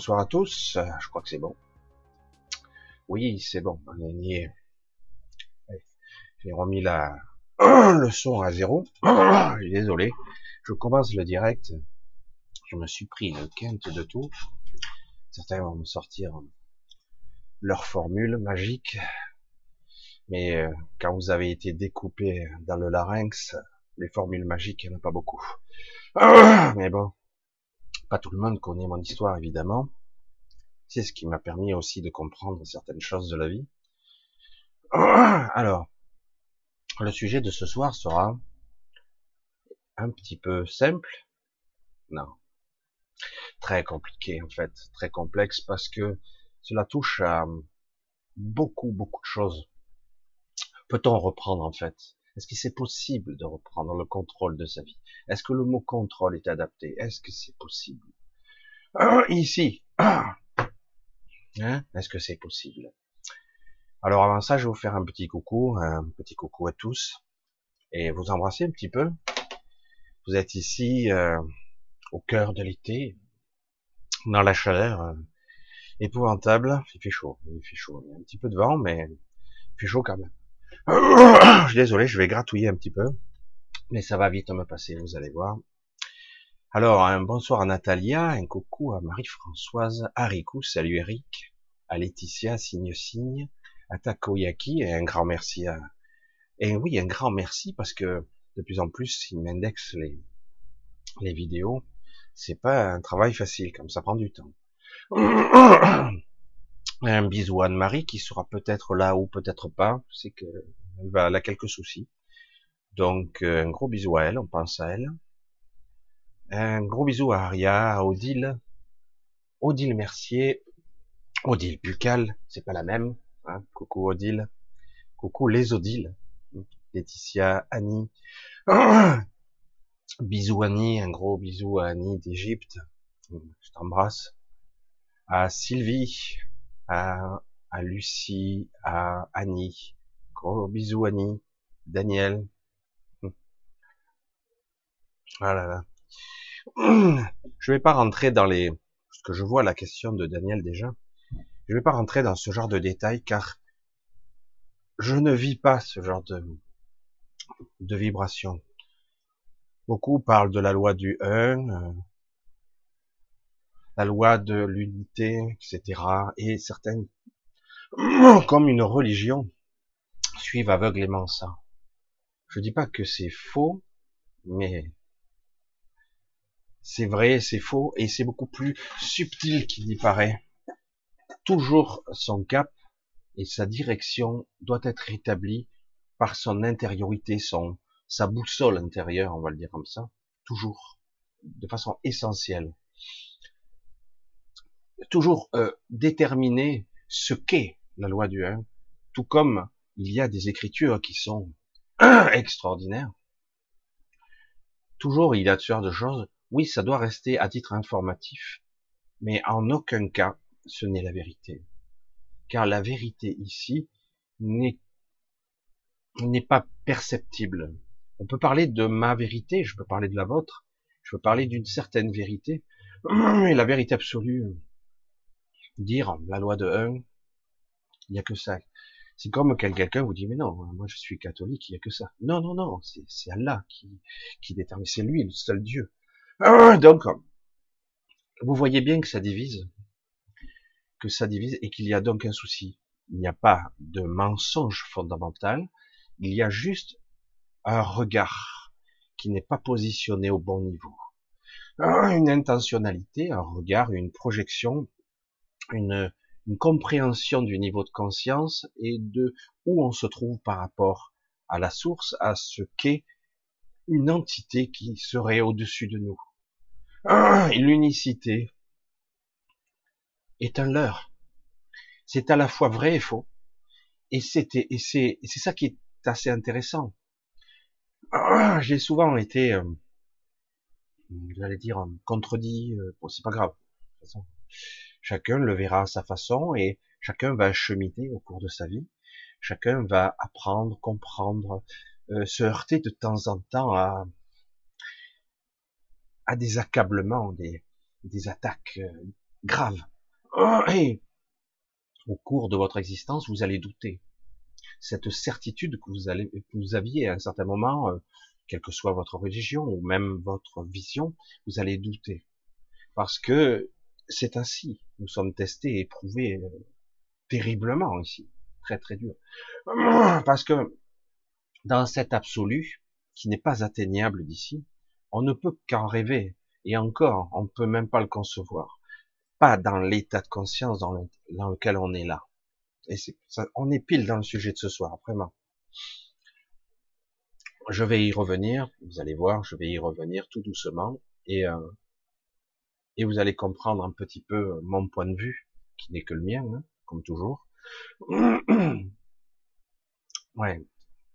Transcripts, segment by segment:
bonsoir à tous. Je crois que c'est bon. Oui, c'est bon. On est. J'ai remis la, le son à zéro. Désolé. Je commence le direct. Je me suis pris une quinte de tout. Certains vont me sortir leur formule magique. Mais euh, quand vous avez été découpé dans le larynx, les formules magiques, il n'y en a pas beaucoup. Mais bon, pas tout le monde connaît mon histoire, évidemment. C'est ce qui m'a permis aussi de comprendre certaines choses de la vie. Alors, le sujet de ce soir sera un petit peu simple. Non. Très compliqué, en fait. Très complexe parce que cela touche à beaucoup, beaucoup de choses. Peut-on reprendre, en fait? Est-ce que c'est possible de reprendre le contrôle de sa vie? Est-ce que le mot contrôle est adapté? Est-ce que c'est possible? Ici, hein? Est-ce que c'est possible? Alors avant ça, je vais vous faire un petit coucou, un petit coucou à tous, et vous embrasser un petit peu. Vous êtes ici euh, au cœur de l'été, dans la chaleur euh, épouvantable. Il fait chaud, il fait chaud. Il y a un petit peu de vent, mais il fait chaud quand même. Je suis désolé, je vais gratouiller un petit peu, mais ça va vite me passer, vous allez voir. Alors, un bonsoir à Natalia, un coucou à Marie-Françoise, à Riku, salut Eric, à Laetitia, signe signe, à Takoyaki, et un grand merci à... Et oui, un grand merci parce que de plus en plus, il m'indexe les, les vidéos. C'est pas un travail facile, comme ça prend du temps. Un bisou à Anne-Marie qui sera peut-être là ou peut-être pas. C'est que elle, va, elle a quelques soucis. Donc euh, un gros bisou à elle, on pense à elle. Un gros bisou à Aria, à Odile, Odile Mercier, Odile Buccal, c'est pas la même. Hein. Coucou Odile, coucou les Odiles, Laetitia, Annie. bisou Annie, un gros bisou à Annie d'Égypte. Je t'embrasse. À Sylvie, à, Lucie, à Annie. Gros bisous Annie, Daniel. Voilà. Je vais pas rentrer dans les, ce que je vois la question de Daniel déjà. Je vais pas rentrer dans ce genre de détails car je ne vis pas ce genre de, de vibration. Beaucoup parlent de la loi du 1, euh, la loi de l'unité, etc. Et certaines, comme une religion, suivent aveuglément ça. Je dis pas que c'est faux, mais c'est vrai, c'est faux, et c'est beaucoup plus subtil qu'il y paraît. Toujours son cap et sa direction doit être établie par son intériorité, son, sa boussole intérieure, on va le dire comme ça, toujours, de façon essentielle toujours euh, déterminer ce qu'est la loi du 1, tout comme il y a des écritures qui sont extraordinaires. Toujours il y a ce genre de choses. Oui, ça doit rester à titre informatif, mais en aucun cas ce n'est la vérité. Car la vérité ici n'est pas perceptible. On peut parler de ma vérité, je peux parler de la vôtre, je peux parler d'une certaine vérité, mais la vérité absolue, dire la loi de 1, il n'y a que ça. C'est comme quand quelqu'un vous dit, mais non, moi je suis catholique, il n'y a que ça. Non, non, non, c'est Allah qui, qui détermine, c'est lui, le seul Dieu. Ah, donc, vous voyez bien que ça divise, que ça divise et qu'il y a donc un souci. Il n'y a pas de mensonge fondamental, il y a juste un regard qui n'est pas positionné au bon niveau. Ah, une intentionnalité, un regard, une projection une, compréhension du niveau de conscience et de où on se trouve par rapport à la source, à ce qu'est une entité qui serait au-dessus de nous. Ah, l'unicité est un leurre. C'est à la fois vrai et faux. Et c'était, c'est, ça qui est assez intéressant. Ah, j'ai souvent été, euh, j'allais dire, contredit, euh, bon, c'est pas grave. Chacun le verra à sa façon et chacun va cheminer au cours de sa vie. Chacun va apprendre, comprendre, euh, se heurter de temps en temps à, à des accablements, des, des attaques euh, graves. Et au cours de votre existence, vous allez douter. Cette certitude que vous, allez, que vous aviez à un certain moment, euh, quelle que soit votre religion ou même votre vision, vous allez douter. Parce que c'est ainsi. Nous sommes testés et éprouvés euh, terriblement ici. Très très dur. Parce que dans cet absolu, qui n'est pas atteignable d'ici, on ne peut qu'en rêver. Et encore, on ne peut même pas le concevoir. Pas dans l'état de conscience dans, lequel on est là. Et ça, on est pile dans le sujet de ce soir, vraiment. Je vais y revenir, vous allez voir, je vais y revenir tout doucement, et, euh, et vous allez comprendre un petit peu mon point de vue, qui n'est que le mien, hein, comme toujours. Ouais,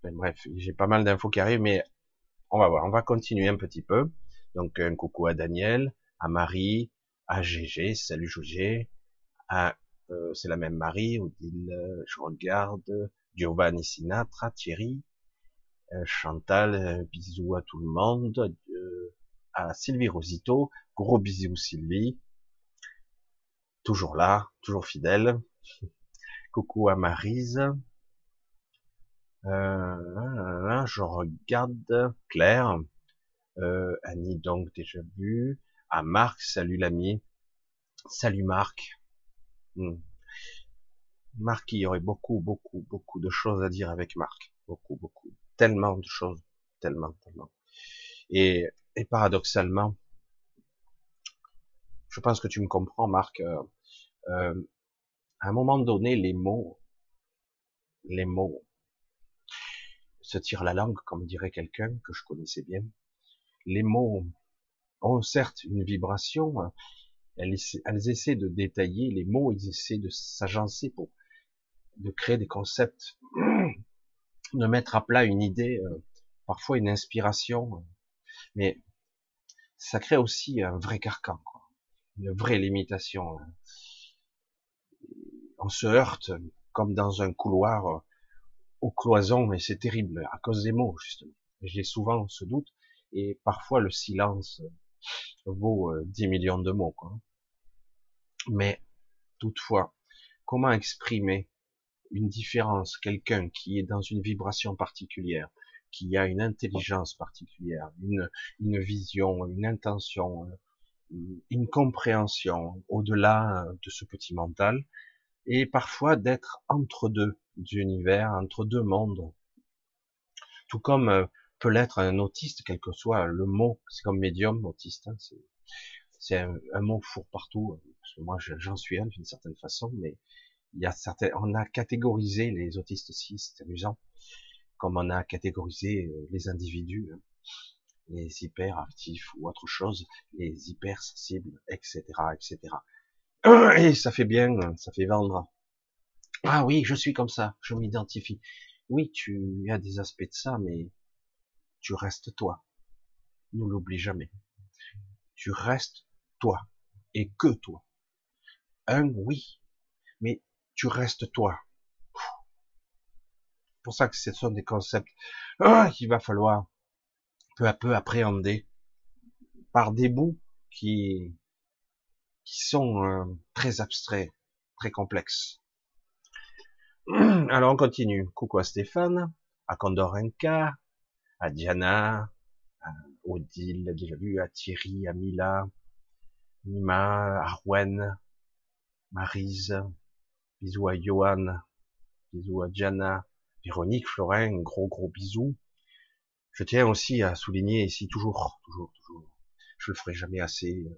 bref, j'ai pas mal d'infos qui arrivent, mais on va voir, on va continuer un petit peu. Donc un coucou à Daniel, à Marie, à GG, salut GG, à euh, c'est la même Marie, Odile, je regarde, Giovanni Sinatra, Thierry, euh, Chantal, euh, bisous à tout le monde, à Sylvie Rosito, gros bisous Sylvie, toujours là, toujours fidèle. Coucou à Marise, euh, je regarde Claire, euh, Annie donc déjà vu, à Marc, salut l'ami, salut Marc. Hmm. Marc, il y aurait beaucoup, beaucoup, beaucoup de choses à dire avec Marc, beaucoup, beaucoup, tellement de choses, tellement, tellement. Et, et paradoxalement, je pense que tu me comprends, Marc. Euh, euh à un moment donné, les mots, les mots, se tire la langue, comme dirait quelqu'un que je connaissais bien. Les mots ont certes une vibration, elles, elles essaient de détailler, les mots, ils essaient de s'agencer pour de créer des concepts, de mettre à plat une idée, euh, parfois une inspiration, mais ça crée aussi un vrai carcan, une vraie limitation. On se heurte comme dans un couloir aux cloisons, et c'est terrible, à cause des mots, justement. J'ai souvent ce doute, et parfois le silence vaut 10 euh, millions de mots. Mais, toutefois, comment exprimer une différence, quelqu'un qui est dans une vibration particulière, qui a une intelligence particulière, une, une vision, une intention, euh, une compréhension au-delà de ce petit mental, et parfois d'être entre deux d'univers, entre deux mondes. Tout comme euh, peut l'être un autiste, quel que soit le mot, c'est comme médium, autiste, hein, c'est un, mot fourre partout, parce que moi j'en suis un d'une certaine façon, mais il y a certains, on a catégorisé les autistes aussi, c'est amusant, comme on a catégorisé euh, les individus, hein, les hyperactifs ou autre chose, les hypersensibles, etc., etc. Et ça fait bien, ça fait vendre. Ah oui, je suis comme ça, je m'identifie. Oui, tu as des aspects de ça, mais tu restes toi. Ne l'oublie jamais. Tu restes toi et que toi. Un, oui, mais tu restes toi. Pour ça que ce sont des concepts ah, qu'il va falloir peu à peu appréhender par des bouts qui sont euh, très abstraits, très complexes. Alors on continue. Coucou à Stéphane, à Kondorenka, à Diana, à Odile, déjà vu, à Thierry, à Mila, Nima, à Rouen, Marise, bisous à Johan, bisous à Diana, Véronique, Florin, gros gros bisous. Je tiens aussi à souligner ici toujours, toujours, toujours, je le ferai jamais assez, euh,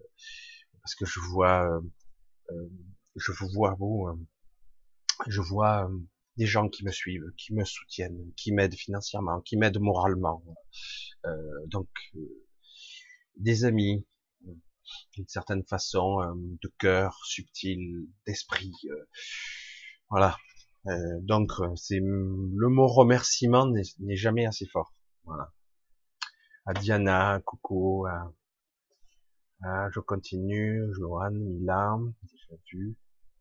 parce que je vois, euh, euh, je vous vois vous, je vois des gens qui me suivent, qui me soutiennent, qui m'aident financièrement, qui m'aident moralement. donc des amis, d'une certaine façon, de cœur subtil, d'esprit. voilà. Donc c'est le mot remerciement n'est jamais assez fort. Voilà. À Diana, coucou, à ah, je continue. Johan, Milan, déjà vu.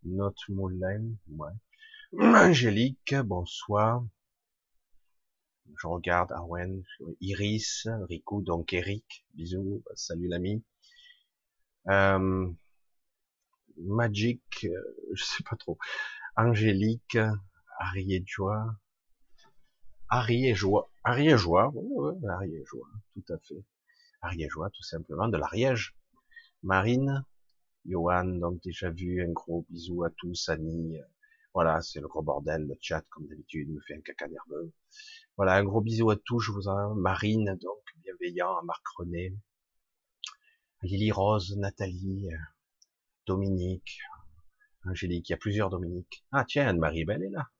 Note Moulin, ouais. Angélique, bonsoir. Je regarde Arwen, Iris, Rico, donc Eric, bisous, salut l'ami. Euh, Magic, euh, je sais pas trop, Angélique, Harry et Joie, Harry et Joie, tout à fait, Joie, tout simplement, de l'Ariège, Marine, Johan, donc déjà vu, un gros bisou à tous, Annie, voilà, c'est le gros bordel, le chat, comme d'habitude, me fait un caca nerveux. Voilà, un gros bisou à tous, je vous en Marine, donc, bienveillant, à Marc René, Lily Rose, Nathalie, Dominique, Angélique, il y a plusieurs Dominique. Ah tiens, Anne-Marie, ben elle est là.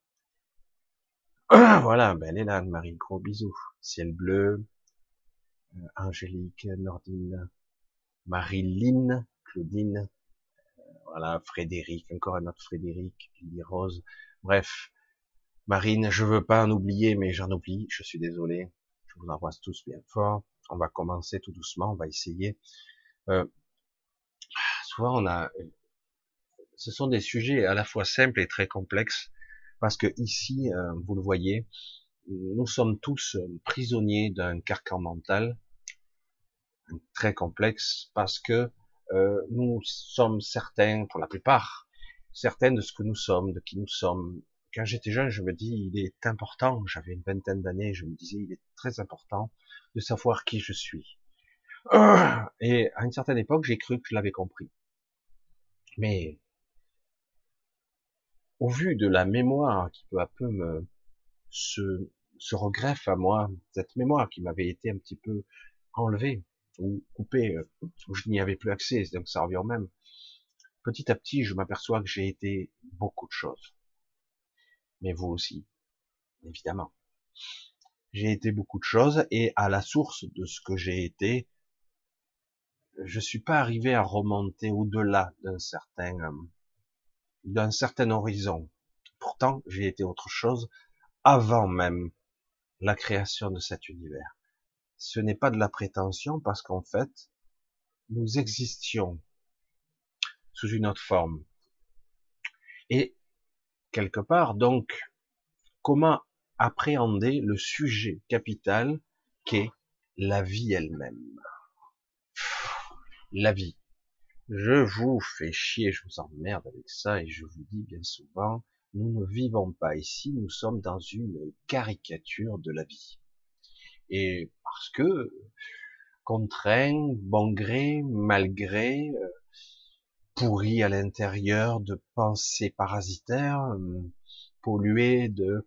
Ah, voilà, ben elle est là, Anne-Marie, gros bisous. Ciel bleu, euh, Angélique, Nordine, Marilyn, Claudine, euh, voilà, Frédéric, encore un autre Frédéric, Lily Rose, bref. Marine, je veux pas en oublier, mais j'en oublie, je suis désolé. Je vous embrasse tous bien fort. On va commencer tout doucement, on va essayer. Euh, souvent on a, ce sont des sujets à la fois simples et très complexes, parce que ici, euh, vous le voyez, nous sommes tous prisonniers d'un carcan mental très complexe, parce que euh, nous sommes certains, pour la plupart, certains de ce que nous sommes, de qui nous sommes. Quand j'étais jeune, je me dis, il est important, j'avais une vingtaine d'années, je me disais, il est très important de savoir qui je suis. Et à une certaine époque, j'ai cru que je l'avais compris. Mais au vu de la mémoire qui peu à peu me se, regreffe à moi, cette mémoire qui m'avait été un petit peu enlevée ou coupée, euh, où je n'y avais plus accès, donc ça revient au même. Petit à petit, je m'aperçois que j'ai été beaucoup de choses. Mais vous aussi, évidemment. J'ai été beaucoup de choses et à la source de ce que j'ai été, je suis pas arrivé à remonter au-delà d'un certain euh, d'un certain horizon. Pourtant, j'ai été autre chose avant même la création de cet univers. Ce n'est pas de la prétention parce qu'en fait, nous existions sous une autre forme. Et quelque part, donc, comment appréhender le sujet capital qu'est la vie elle-même? La vie. Je vous fais chier, je vous emmerde avec ça et je vous dis bien souvent, nous ne vivons pas ici, nous sommes dans une caricature de la vie. Et parce que, contraint, bon gré, malgré, euh, pourri à l'intérieur de pensées parasitaires, euh, polluées de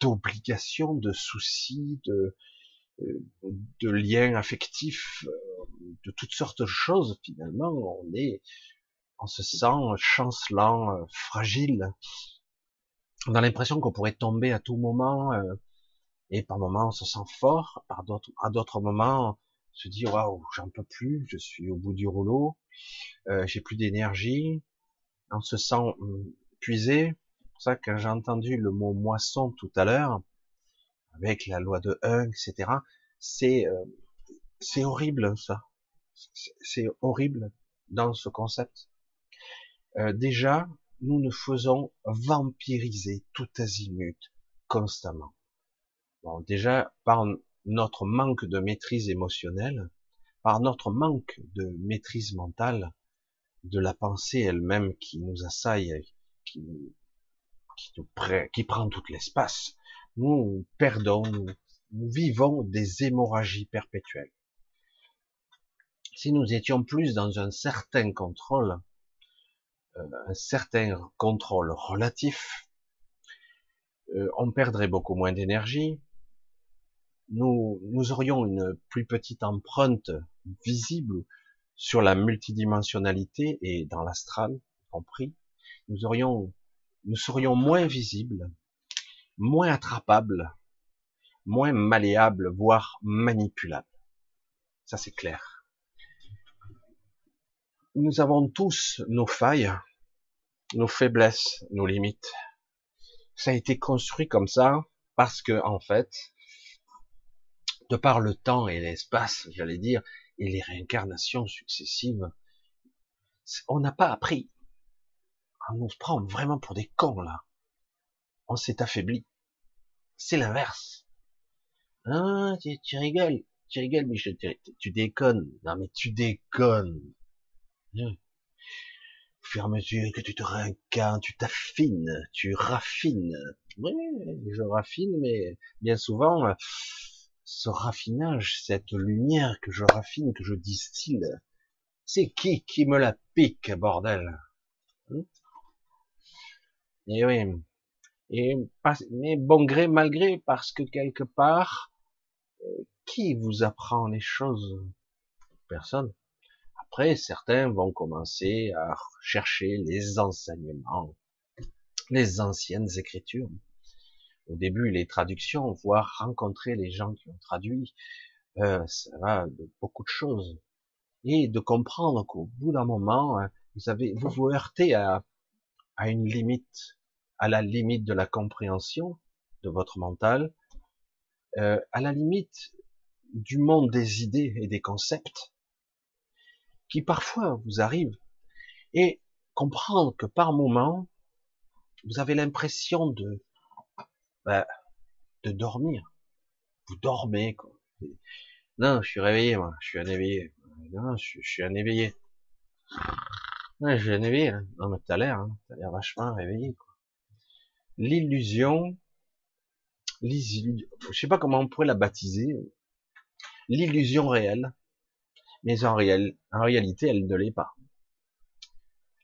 d'obligations, de soucis, de, de liens affectifs, euh, de toutes sortes de choses, finalement, on est, on se sent chancelant, euh, fragile. On a l'impression qu'on pourrait tomber à tout moment, et par moments on se sent fort, par d'autres, à d'autres moments, on se dit waouh, j'en peux plus, je suis au bout du rouleau, j'ai plus d'énergie, on se sent hum, épuisé. C'est pour ça que j'ai entendu le mot moisson tout à l'heure, avec la loi de 1, etc. C'est euh, c'est horrible ça. C'est horrible dans ce concept. Euh, déjà, nous nous faisons vampiriser tout azimut constamment. Bon, déjà par notre manque de maîtrise émotionnelle, par notre manque de maîtrise mentale de la pensée elle-même qui nous assaille, qui, qui, nous, qui prend tout l'espace, nous perdons, nous, vivons des hémorragies perpétuelles. Si nous étions plus dans un certain contrôle, euh, un certain contrôle relatif, euh, on perdrait beaucoup moins d'énergie, nous, nous aurions une plus petite empreinte visible sur la multidimensionnalité et dans l'astral compris, nous aurions, nous serions moins visibles, moins attrapable, moins malléable, voire manipulable. Ça c'est clair. Nous avons tous nos failles, nos faiblesses, nos limites. Ça a été construit comme ça parce que en fait, de par le temps et l'espace, j'allais dire, et les réincarnations successives, on n'a pas appris. On se prend vraiment pour des cons là on s'est affaibli. C'est l'inverse. Ah, tu, rigoles, tu rigoles, Michel, tu, tu, déconnes. Non, mais tu déconnes. au fur que tu te réincarnes, tu t'affines, tu raffines. Oui, je raffine, mais bien souvent, ce raffinage, cette lumière que je raffine, que je distille, c'est qui qui me la pique, bordel hein Et oui, et mais bon gré, malgré, parce que quelque part, euh, qui vous apprend les choses? Personne. Après, certains vont commencer à chercher les enseignements, les anciennes écritures. Au début, les traductions, voire rencontrer les gens qui ont traduit, euh, ça va de beaucoup de choses. Et de comprendre qu'au bout d'un moment, hein, vous avez, vous vous heurtez à, à une limite, à la limite de la compréhension de votre mental, euh, à la limite du monde des idées et des concepts, qui parfois vous arrivent, et comprendre que par moment, vous avez l'impression de, ben, de dormir. Vous dormez, quoi. Non, je suis réveillé, moi. Je suis un éveillé. Non, je, suis un éveillé. Je suis un éveillé. Hein. Non, mais t'as l'air, hein. t'as l'air vachement réveillé. L'illusion, je sais pas comment on pourrait la baptiser. L'illusion réelle mais en, réalité, elle ne l'est pas.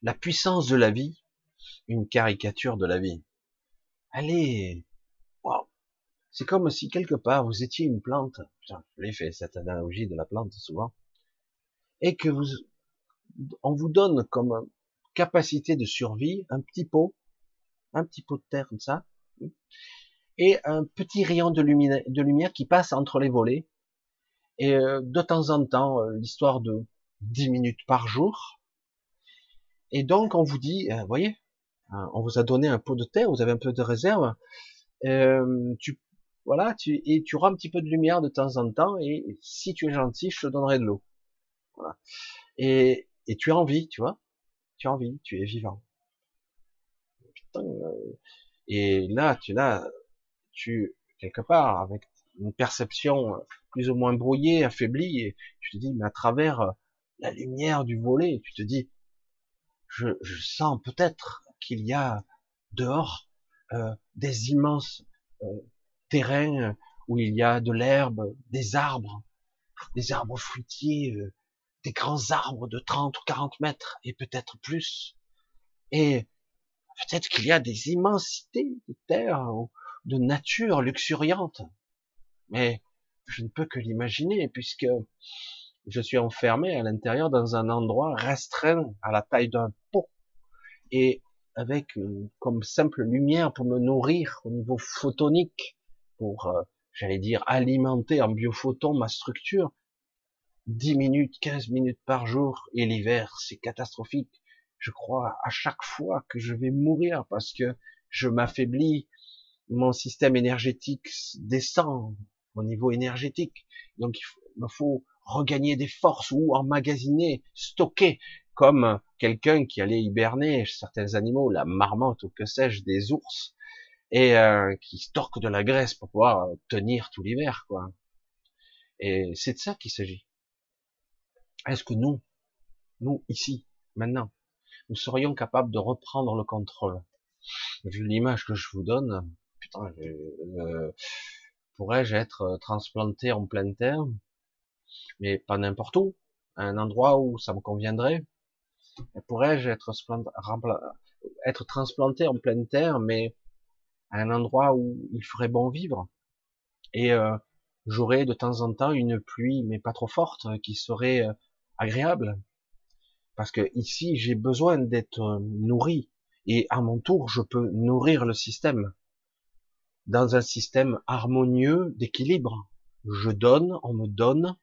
La puissance de la vie, une caricature de la vie. Allez, wow. C'est comme si quelque part vous étiez une plante. je l'ai fait cette analogie de la plante souvent, et que vous, on vous donne comme capacité de survie un petit pot, un petit pot de terre comme ça, et un petit rayon de lumière, qui passe entre les volets et euh, de temps en temps, euh, l'histoire de 10 minutes par jour. Et donc, on vous dit, vous euh, voyez, on vous a donné un pot de terre, vous avez un peu de réserve, tu, voilà, tu, et tu auras un petit peu de lumière de temps en temps, et si tu es gentil, je te donnerai de l'eau. Et, et tu as envie, tu vois, tu as envie, tu es vivant. Putain, et là, tu là, tu quelque part avec une perception plus ou moins brouillé, affaibli, et tu te dis, mais à travers euh, la lumière du volet, tu te dis, je, sens peut-être qu'il y a dehors euh, des immenses euh, terrains où il y a de l'herbe, des arbres, des arbres fruitiers, euh, des grands arbres de 30 ou 40 mètres, et peut-être plus. Et peut-être qu'il y a des immensités de terre, de nature luxuriante. Mais je ne peux que l'imaginer, puisque je suis enfermé à l'intérieur dans un endroit restreint à la taille d'un pot, et avec comme simple lumière pour me nourrir au niveau photonique, pour, euh, j'allais dire, alimenter en biophoton ma structure. 10 minutes, 15 minutes par jour, et l'hiver, c'est catastrophique. Je crois à chaque fois que je vais mourir parce que je m'affaiblis, mon système énergétique descend, au niveau énergétique. Donc il, me faut regagner des forces ou emmagasiner, stocker, comme quelqu'un qui allait hiberner certains animaux, la marmotte ou que sais-je, des ours, et euh, qui stocke de la graisse pour pouvoir tenir tout l'hiver, quoi. Et c'est de ça qu'il s'agit. Est-ce que nous, nous ici, maintenant, nous serions capables de reprendre le contrôle Vu l'image que je vous donne, putain, pourrais-je être euh, transplanté en pleine terre, mais pas n'importe où, à un endroit où ça me conviendrait. Pourrais-je être, être transplanté en pleine terre, mais à un endroit où il ferait bon vivre? Et euh, j'aurais de temps en temps une pluie, mais pas trop forte, qui serait euh, agréable. Parce que ici, j'ai besoin d'être nourri, et à mon tour, je peux nourrir le système dans un système harmonieux d'équilibre. Je donne, on me donne,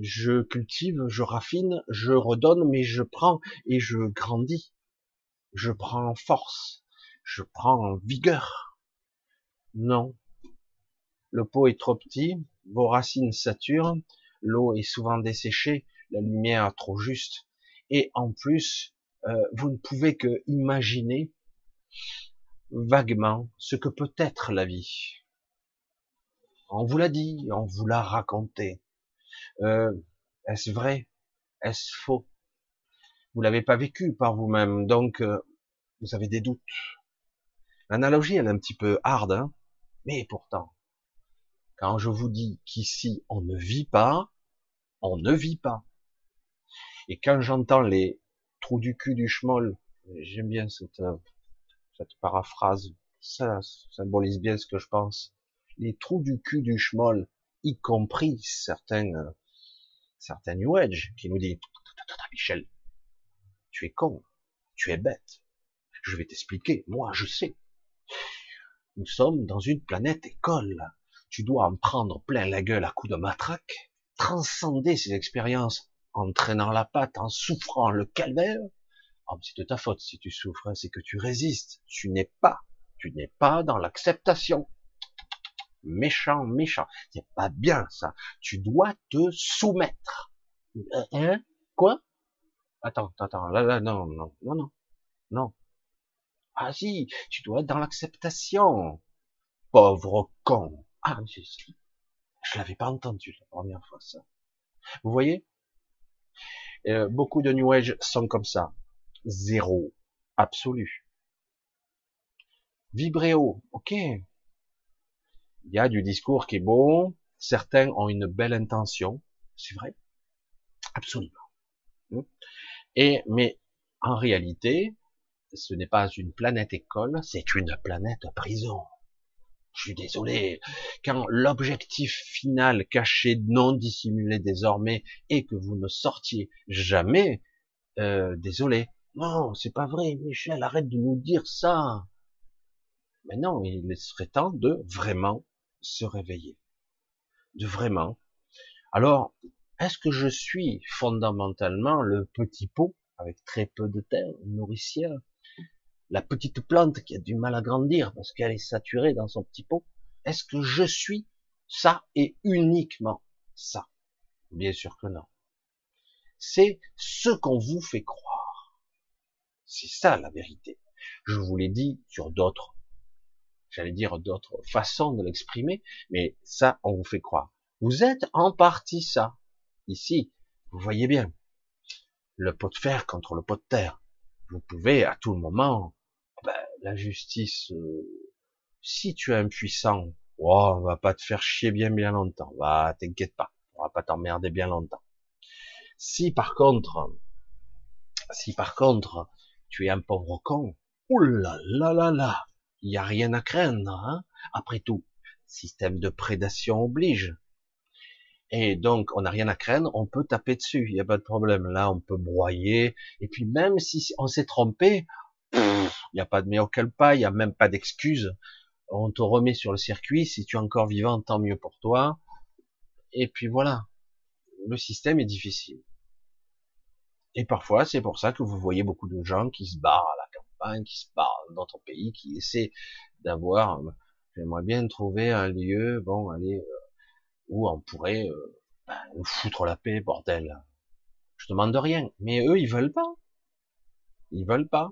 je cultive, je raffine, je redonne, mais je prends et je grandis. Je prends force, je prends vigueur. Non. Le pot est trop petit, vos racines saturent, l'eau est souvent desséchée, la lumière trop juste, et en plus, euh, vous ne pouvez que imaginer vaguement ce que peut être la vie. On vous l'a dit, on vous l'a raconté. Euh, est-ce vrai? Est-ce faux? Vous l'avez pas vécu par vous-même, donc euh, vous avez des doutes. L'analogie, elle est un petit peu hard, hein mais pourtant, quand je vous dis qu'ici on ne vit pas, on ne vit pas. Et quand j'entends les trous du cul du schmoll, j'aime bien cette, euh, cette paraphrase, ça symbolise bien ce que je pense. Les trous du cul du schmoll, y compris certains, euh, certains New Age, qui nous disent, Michel, tu es con, tu es bête. Je vais t'expliquer, moi je sais. Nous sommes dans une planète école. Tu dois en prendre plein la gueule à coups de matraque, transcender ces expériences en traînant la patte, en souffrant le calvaire. Oh, c'est de ta faute si tu souffres, hein, c'est que tu résistes. Tu n'es pas, tu n'es pas dans l'acceptation. Méchant, méchant. C'est pas bien ça. Tu dois te soumettre. Euh, hein? Quoi? Attends, attends, là, là, non, non, non, non, non. Ah si, tu dois être dans l'acceptation. Pauvre con. Ah, je, je l'avais pas entendu la première fois ça. Vous voyez? Euh, Beaucoup de New Age sont comme ça. Zéro. Absolu. Vibrer haut. Ok. Il y a du discours qui est beau. Certains ont une belle intention. C'est vrai. Absolument. Hmm. Et, mais, en réalité, ce n'est pas une planète école, c'est une planète prison. Je suis désolé. Quand l'objectif final caché, non dissimulé désormais, est que vous ne sortiez jamais, euh, désolé. Non, c'est pas vrai, Michel, arrête de nous dire ça. Mais non, il serait temps de vraiment se réveiller. De vraiment. Alors, est-ce que je suis fondamentalement le petit pot avec très peu de terre nourricière? La petite plante qui a du mal à grandir parce qu'elle est saturée dans son petit pot Est-ce que je suis ça et uniquement ça? Bien sûr que non. C'est ce qu'on vous fait croire. C'est ça la vérité. Je vous l'ai dit sur d'autres, j'allais dire d'autres façons de l'exprimer, mais ça, on vous fait croire. Vous êtes en partie ça. Ici, vous voyez bien. Le pot de fer contre le pot de terre. Vous pouvez à tout moment la justice, euh, si tu es impuissant, oh, on va pas te faire chier bien bien longtemps, va, t'inquiète pas, on va pas t'emmerder bien longtemps. Si par contre, si par contre, tu es un pauvre con, oulala, là là là, il y a rien à craindre, hein après tout, système de prédation oblige. Et donc, on n'a rien à craindre, on peut taper dessus, il n'y a pas de problème. Là, on peut broyer. Et puis, même si on s'est trompé, il n'y a pas de meilleur pas, il n'y a même pas d'excuse. On te remet sur le circuit, si tu es encore vivant, tant mieux pour toi. Et puis voilà, le système est difficile. Et parfois, c'est pour ça que vous voyez beaucoup de gens qui se barrent à la campagne, qui se barrent dans d'autres pays, qui essaient d'avoir, j'aimerais bien trouver un lieu, bon, allez, euh, où on pourrait euh, ben, foutre la paix, bordel. Je demande rien, mais eux, ils veulent pas. Ils veulent pas.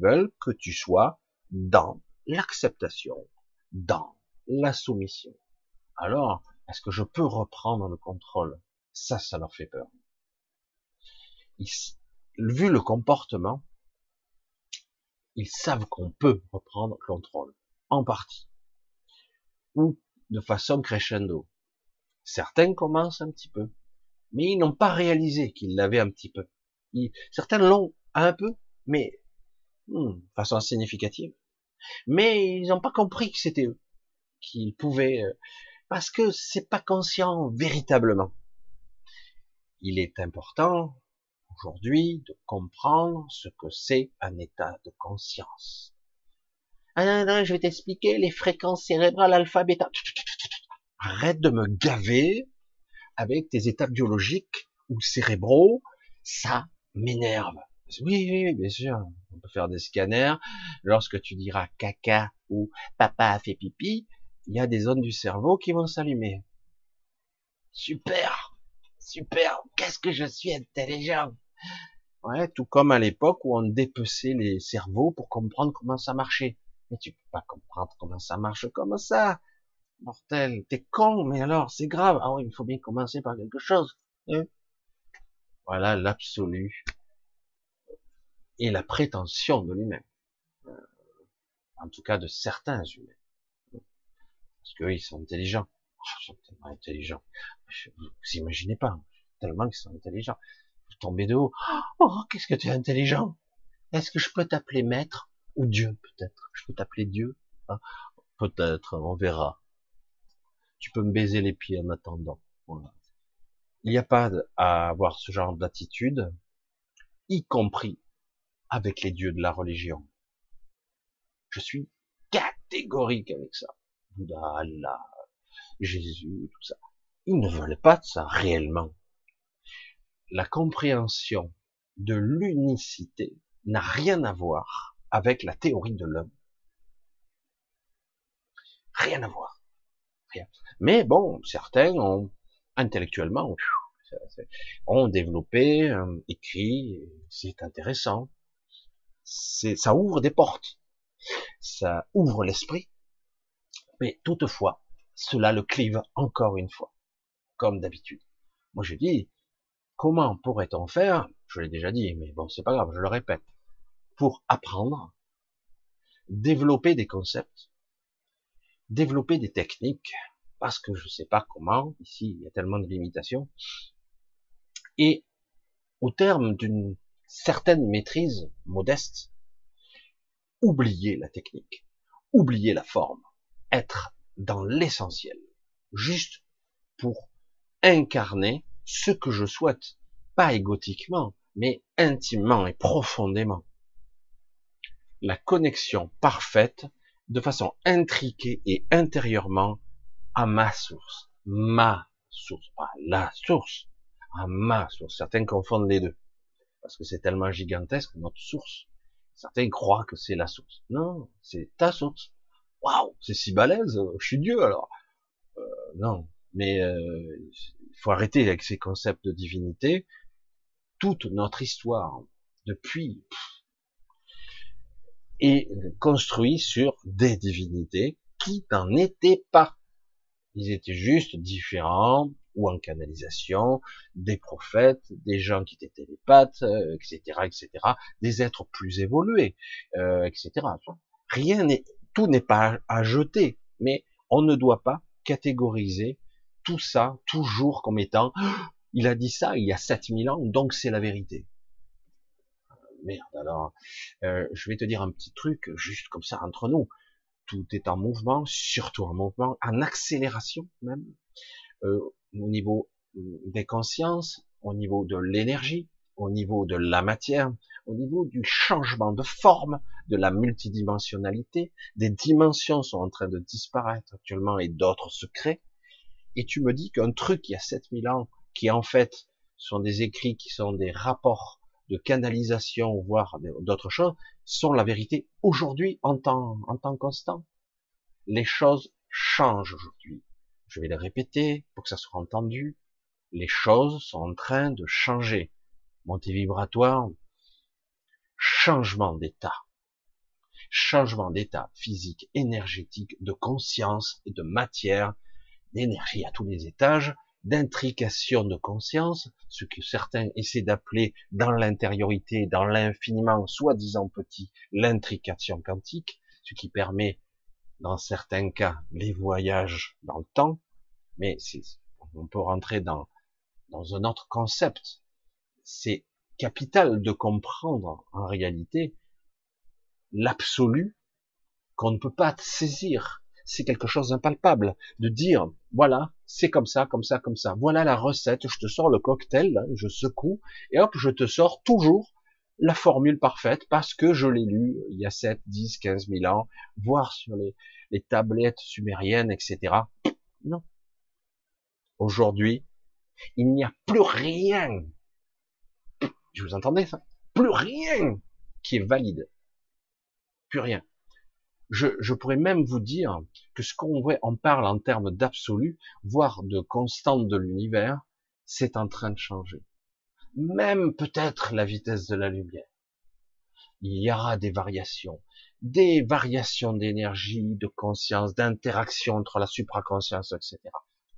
Veulent que tu sois dans l'acceptation, dans la soumission. Alors, est-ce que je peux reprendre le contrôle? Ça, ça leur fait peur. vu le comportement, ils savent qu'on peut reprendre le contrôle, en partie, ou de façon crescendo. Certains commencent un petit peu, mais ils n'ont pas réalisé qu'ils l'avaient un petit peu. certains l'ont un peu, mais Hmm, façon significative. Mais ils n'ont pas compris que c'était eux, qu'ils pouvaient, euh, parce que c'est pas conscient véritablement. Il est important aujourd'hui de comprendre ce que c'est un état de conscience. Ah non, non, je vais t'expliquer les fréquences cérébrales alpha, bêta. Arrête de me gaver avec tes états biologiques ou cérébraux, ça m'énerve. Oui, oui, bien sûr. On peut faire des scanners. Lorsque tu diras caca ou papa a fait pipi, il y a des zones du cerveau qui vont s'allumer. Super, super. Qu'est-ce que je suis intelligent. Ouais, tout comme à l'époque où on dépeçait les cerveaux pour comprendre comment ça marchait. Mais tu peux pas comprendre comment ça marche comme ça. Mortel, t'es con, mais alors, c'est grave. Ah oui, il faut bien commencer par quelque chose. Hein. voilà l'absolu et la prétention de lui-même. Euh, en tout cas de certains humains. Parce qu'eux, ils sont intelligents. Oh, ils sont tellement intelligents. Vous, imaginez pas, tellement qu'ils sont intelligents. Vous tombez de haut. Oh, qu'est-ce que tu es intelligent. Est-ce que je peux t'appeler maître ou Dieu peut-être? Je peux t'appeler Dieu ah, Peut-être, on verra. Tu peux me baiser les pieds en attendant. Il n'y a pas à avoir ce genre d'attitude, y compris avec les dieux de la religion. Je suis catégorique avec ça. Bouddha, Allah, Jésus, tout ça. Ils ne veulent pas de ça réellement. La compréhension de l'unicité n'a rien à voir avec la théorie de l'homme. Rien à voir. Rien. Mais bon, certains ont intellectuellement ont développé, euh, écrit, c'est intéressant. Ça ouvre des portes, ça ouvre l'esprit, mais toutefois, cela le clive encore une fois, comme d'habitude. Moi, je dis, comment pourrait-on faire Je l'ai déjà dit, mais bon, c'est pas grave, je le répète. Pour apprendre, développer des concepts, développer des techniques, parce que je sais pas comment, ici, il y a tellement de limitations, et au terme d'une certaine maîtrise modeste, oublier la technique, oublier la forme, être dans l'essentiel, juste pour incarner ce que je souhaite, pas égotiquement, mais intimement et profondément. La connexion parfaite, de façon intriquée et intérieurement, à ma source. Ma source, pas la source, à ma source. Certains confondent les deux. Parce que c'est tellement gigantesque, notre source. Certains croient que c'est la source. Non, c'est ta source waouh, c'est si balèze, je suis Dieu alors. Euh, non, mais euh, il faut arrêter avec ces concepts de divinité. Toute notre histoire, depuis, est construite sur des divinités qui n'en étaient pas. Ils étaient juste différents, ou en canalisation, des prophètes, des gens qui étaient télépathes, etc., euh, etc., des êtres plus évolués, euh, etc. Rien n'est tout n'est pas à jeter, mais on ne doit pas catégoriser tout ça toujours comme étant il a dit ça il y a 7000 ans, donc c'est la vérité. Merde, alors, euh, je vais te dire un petit truc, juste comme ça, entre nous. Tout est en mouvement, surtout en mouvement, en accélération même, euh, au niveau des consciences, au niveau de l'énergie, au niveau de la matière, au niveau du changement de forme, de la multidimensionnalité, des dimensions sont en train de disparaître actuellement et d'autres se créent. Et tu me dis qu'un truc qui a 7000 ans, qui en fait sont des écrits qui sont des rapports de canalisation, voire d'autres choses, sont la vérité aujourd'hui en temps, en temps constant. Les choses changent aujourd'hui. Je vais le répéter pour que ça soit entendu. Les choses sont en train de changer. Montée vibratoire, changement d'état. Changement d'état physique, énergétique, de conscience et de matière, d'énergie à tous les étages, d'intrication de conscience, ce que certains essaient d'appeler dans l'intériorité, dans l'infiniment, soi-disant petit, l'intrication quantique, ce qui permet, dans certains cas, les voyages dans le temps, mais on peut rentrer dans, un autre concept. C'est capital de comprendre en réalité l'absolu qu'on ne peut pas saisir. C'est quelque chose d'impalpable. De dire, voilà, c'est comme ça, comme ça, comme ça. Voilà la recette, je te sors le cocktail, je secoue, et hop, je te sors toujours la formule parfaite parce que je l'ai lu il y a 7, 10, 15 000 ans, voire sur les, tablettes sumériennes, etc. Non. Aujourd'hui, il n'y a plus rien je vous entendais ça? Plus rien qui est valide. Plus rien. Je, je pourrais même vous dire que ce qu'on voit, on parle en termes d'absolu, voire de constante de l'univers, c'est en train de changer. Même peut-être la vitesse de la lumière. Il y aura des variations, des variations d'énergie, de conscience, d'interaction entre la supraconscience, etc.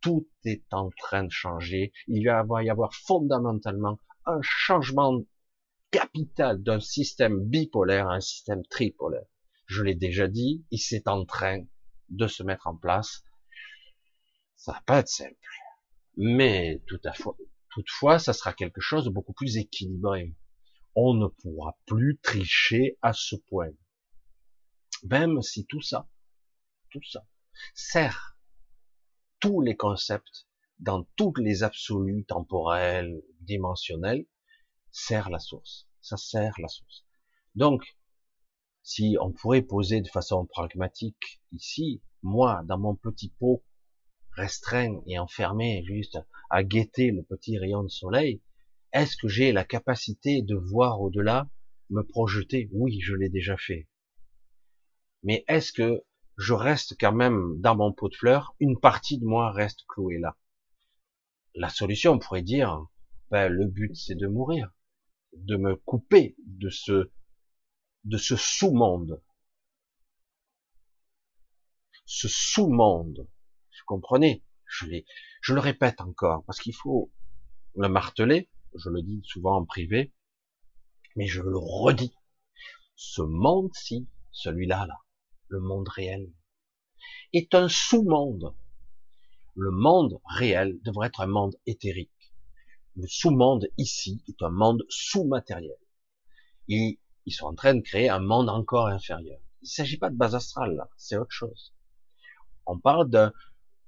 Tout est en train de changer. Il va y avoir fondamentalement un changement capital d'un système bipolaire à un système tripolaire. Je l'ai déjà dit, il s'est en train de se mettre en place. Ça va pas être simple. Mais tout à fait, toutefois, ça sera quelque chose de beaucoup plus équilibré. On ne pourra plus tricher à ce point. Même si tout ça, tout ça, sert tous les concepts dans tous les absolus temporels, dimensionnels, sert la source. Ça sert la source. Donc, si on pourrait poser de façon pragmatique ici, moi, dans mon petit pot restreint et enfermé juste à guetter le petit rayon de soleil, est-ce que j'ai la capacité de voir au-delà, me projeter? Oui, je l'ai déjà fait. Mais est-ce que je reste quand même dans mon pot de fleurs, une partie de moi reste clouée là La solution, on pourrait dire, ben, le but c'est de mourir, de me couper de ce de ce sous-monde. Ce sous-monde. Comprenez je, je le répète encore, parce qu'il faut le marteler, je le dis souvent en privé, mais je le redis. Ce monde-ci, celui-là, là, le monde réel, est un sous-monde. Le monde réel devrait être un monde éthérique. Le sous-monde ici est un monde sous-matériel. Et ils sont en train de créer un monde encore inférieur. Il ne s'agit pas de base astrale, là, c'est autre chose. On parle d'un,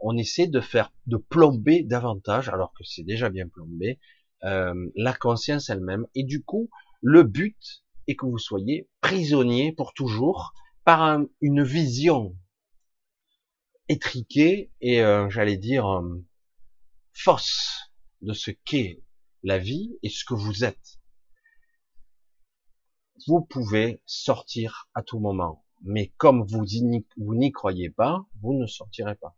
on essaie de faire, de plomber davantage, alors que c'est déjà bien plombé, euh, la conscience elle-même. Et du coup, le but est que vous soyez prisonnier pour toujours par une vision étriquée et, euh, j'allais dire, euh, fausse de ce qu'est la vie et ce que vous êtes vous pouvez sortir à tout moment. Mais comme vous n'y croyez pas, vous ne sortirez pas.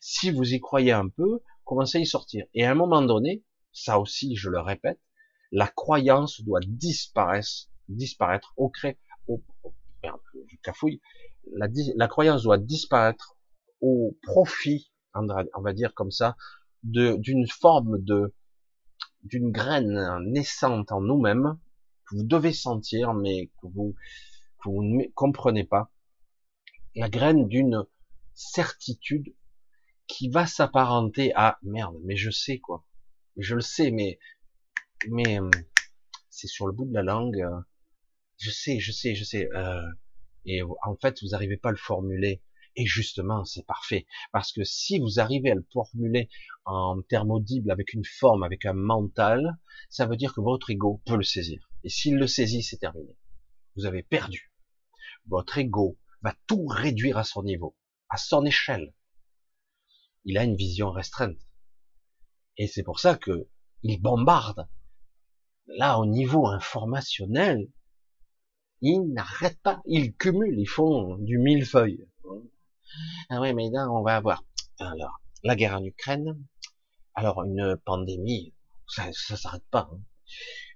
Si vous y croyez un peu, commencez à y sortir. Et à un moment donné, ça aussi, je le répète, la croyance doit disparaître, disparaître au cré, au, la, croyance doit disparaître au profit, on va dire comme ça, d'une forme de, d'une graine naissante en nous-mêmes, vous devez sentir, mais que vous, vous ne comprenez pas, la graine d'une certitude qui va s'apparenter à merde, mais je sais quoi, je le sais, mais mais euh, c'est sur le bout de la langue, euh, je sais, je sais, je sais, euh, et en fait vous n'arrivez pas à le formuler. Et justement, c'est parfait. Parce que si vous arrivez à le formuler en termes audibles, avec une forme, avec un mental, ça veut dire que votre ego peut le saisir. Et s'il le saisit, c'est terminé. Vous avez perdu. Votre ego va tout réduire à son niveau, à son échelle. Il a une vision restreinte. Et c'est pour ça que il bombarde. Là, au niveau informationnel, il n'arrête pas. Il cumule. Ils font du millefeuille. Ah ouais, mais là, on va avoir, alors, la guerre en Ukraine, alors une pandémie, ça, ça s'arrête pas. Hein.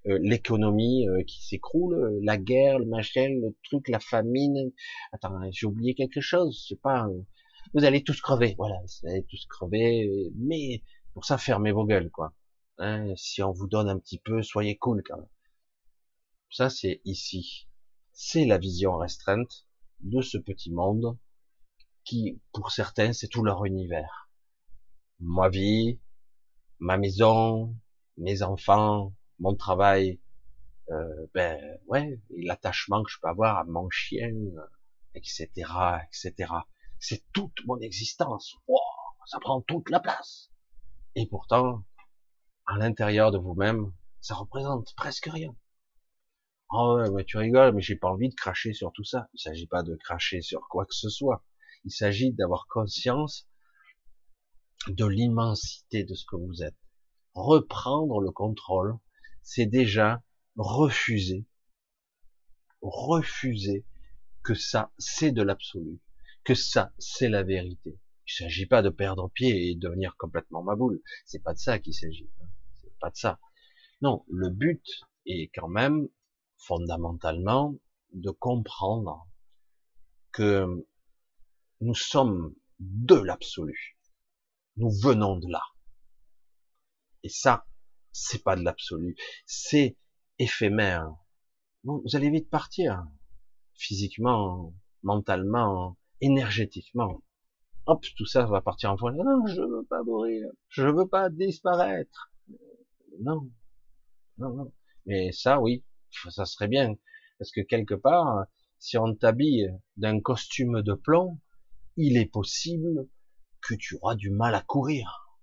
Euh, l'économie euh, qui s'écroule, euh, la guerre, le machin, le truc, la famine. Attends, j'ai oublié quelque chose, sais pas. Vous allez tous crever, voilà, vous allez tous crever, mais pour ça, fermez vos gueules, quoi. Hein, si on vous donne un petit peu, soyez cool quand même. Ça, c'est ici. C'est la vision restreinte de ce petit monde qui, pour certains, c'est tout leur univers. Ma vie, ma maison, mes enfants, mon travail, euh, ben ouais, l'attachement que je peux avoir à mon chien, etc., etc. C'est toute mon existence. Ça prend toute la place. Et pourtant, à l'intérieur de vous-même, ça représente presque rien. Oh ouais, mais tu rigoles, mais j'ai pas envie de cracher sur tout ça. Il s'agit pas de cracher sur quoi que ce soit. Il s'agit d'avoir conscience de l'immensité de ce que vous êtes. Reprendre le contrôle c'est déjà refuser, refuser que ça, c'est de l'absolu, que ça, c'est la vérité. Il s'agit pas de perdre pied et devenir complètement ma boule. C'est pas de ça qu'il s'agit. Hein. C'est pas de ça. Non, le but est quand même, fondamentalement, de comprendre que nous sommes de l'absolu. Nous venons de là. Et ça, c'est pas de l'absolu, c'est éphémère. Vous, vous allez vite partir, physiquement, mentalement, énergétiquement. Hop, tout ça va partir en fond. Non, je veux pas mourir, je veux pas disparaître. Non, non, non. Mais ça, oui, ça serait bien, parce que quelque part, si on t'habille d'un costume de plomb, il est possible que tu auras du mal à courir.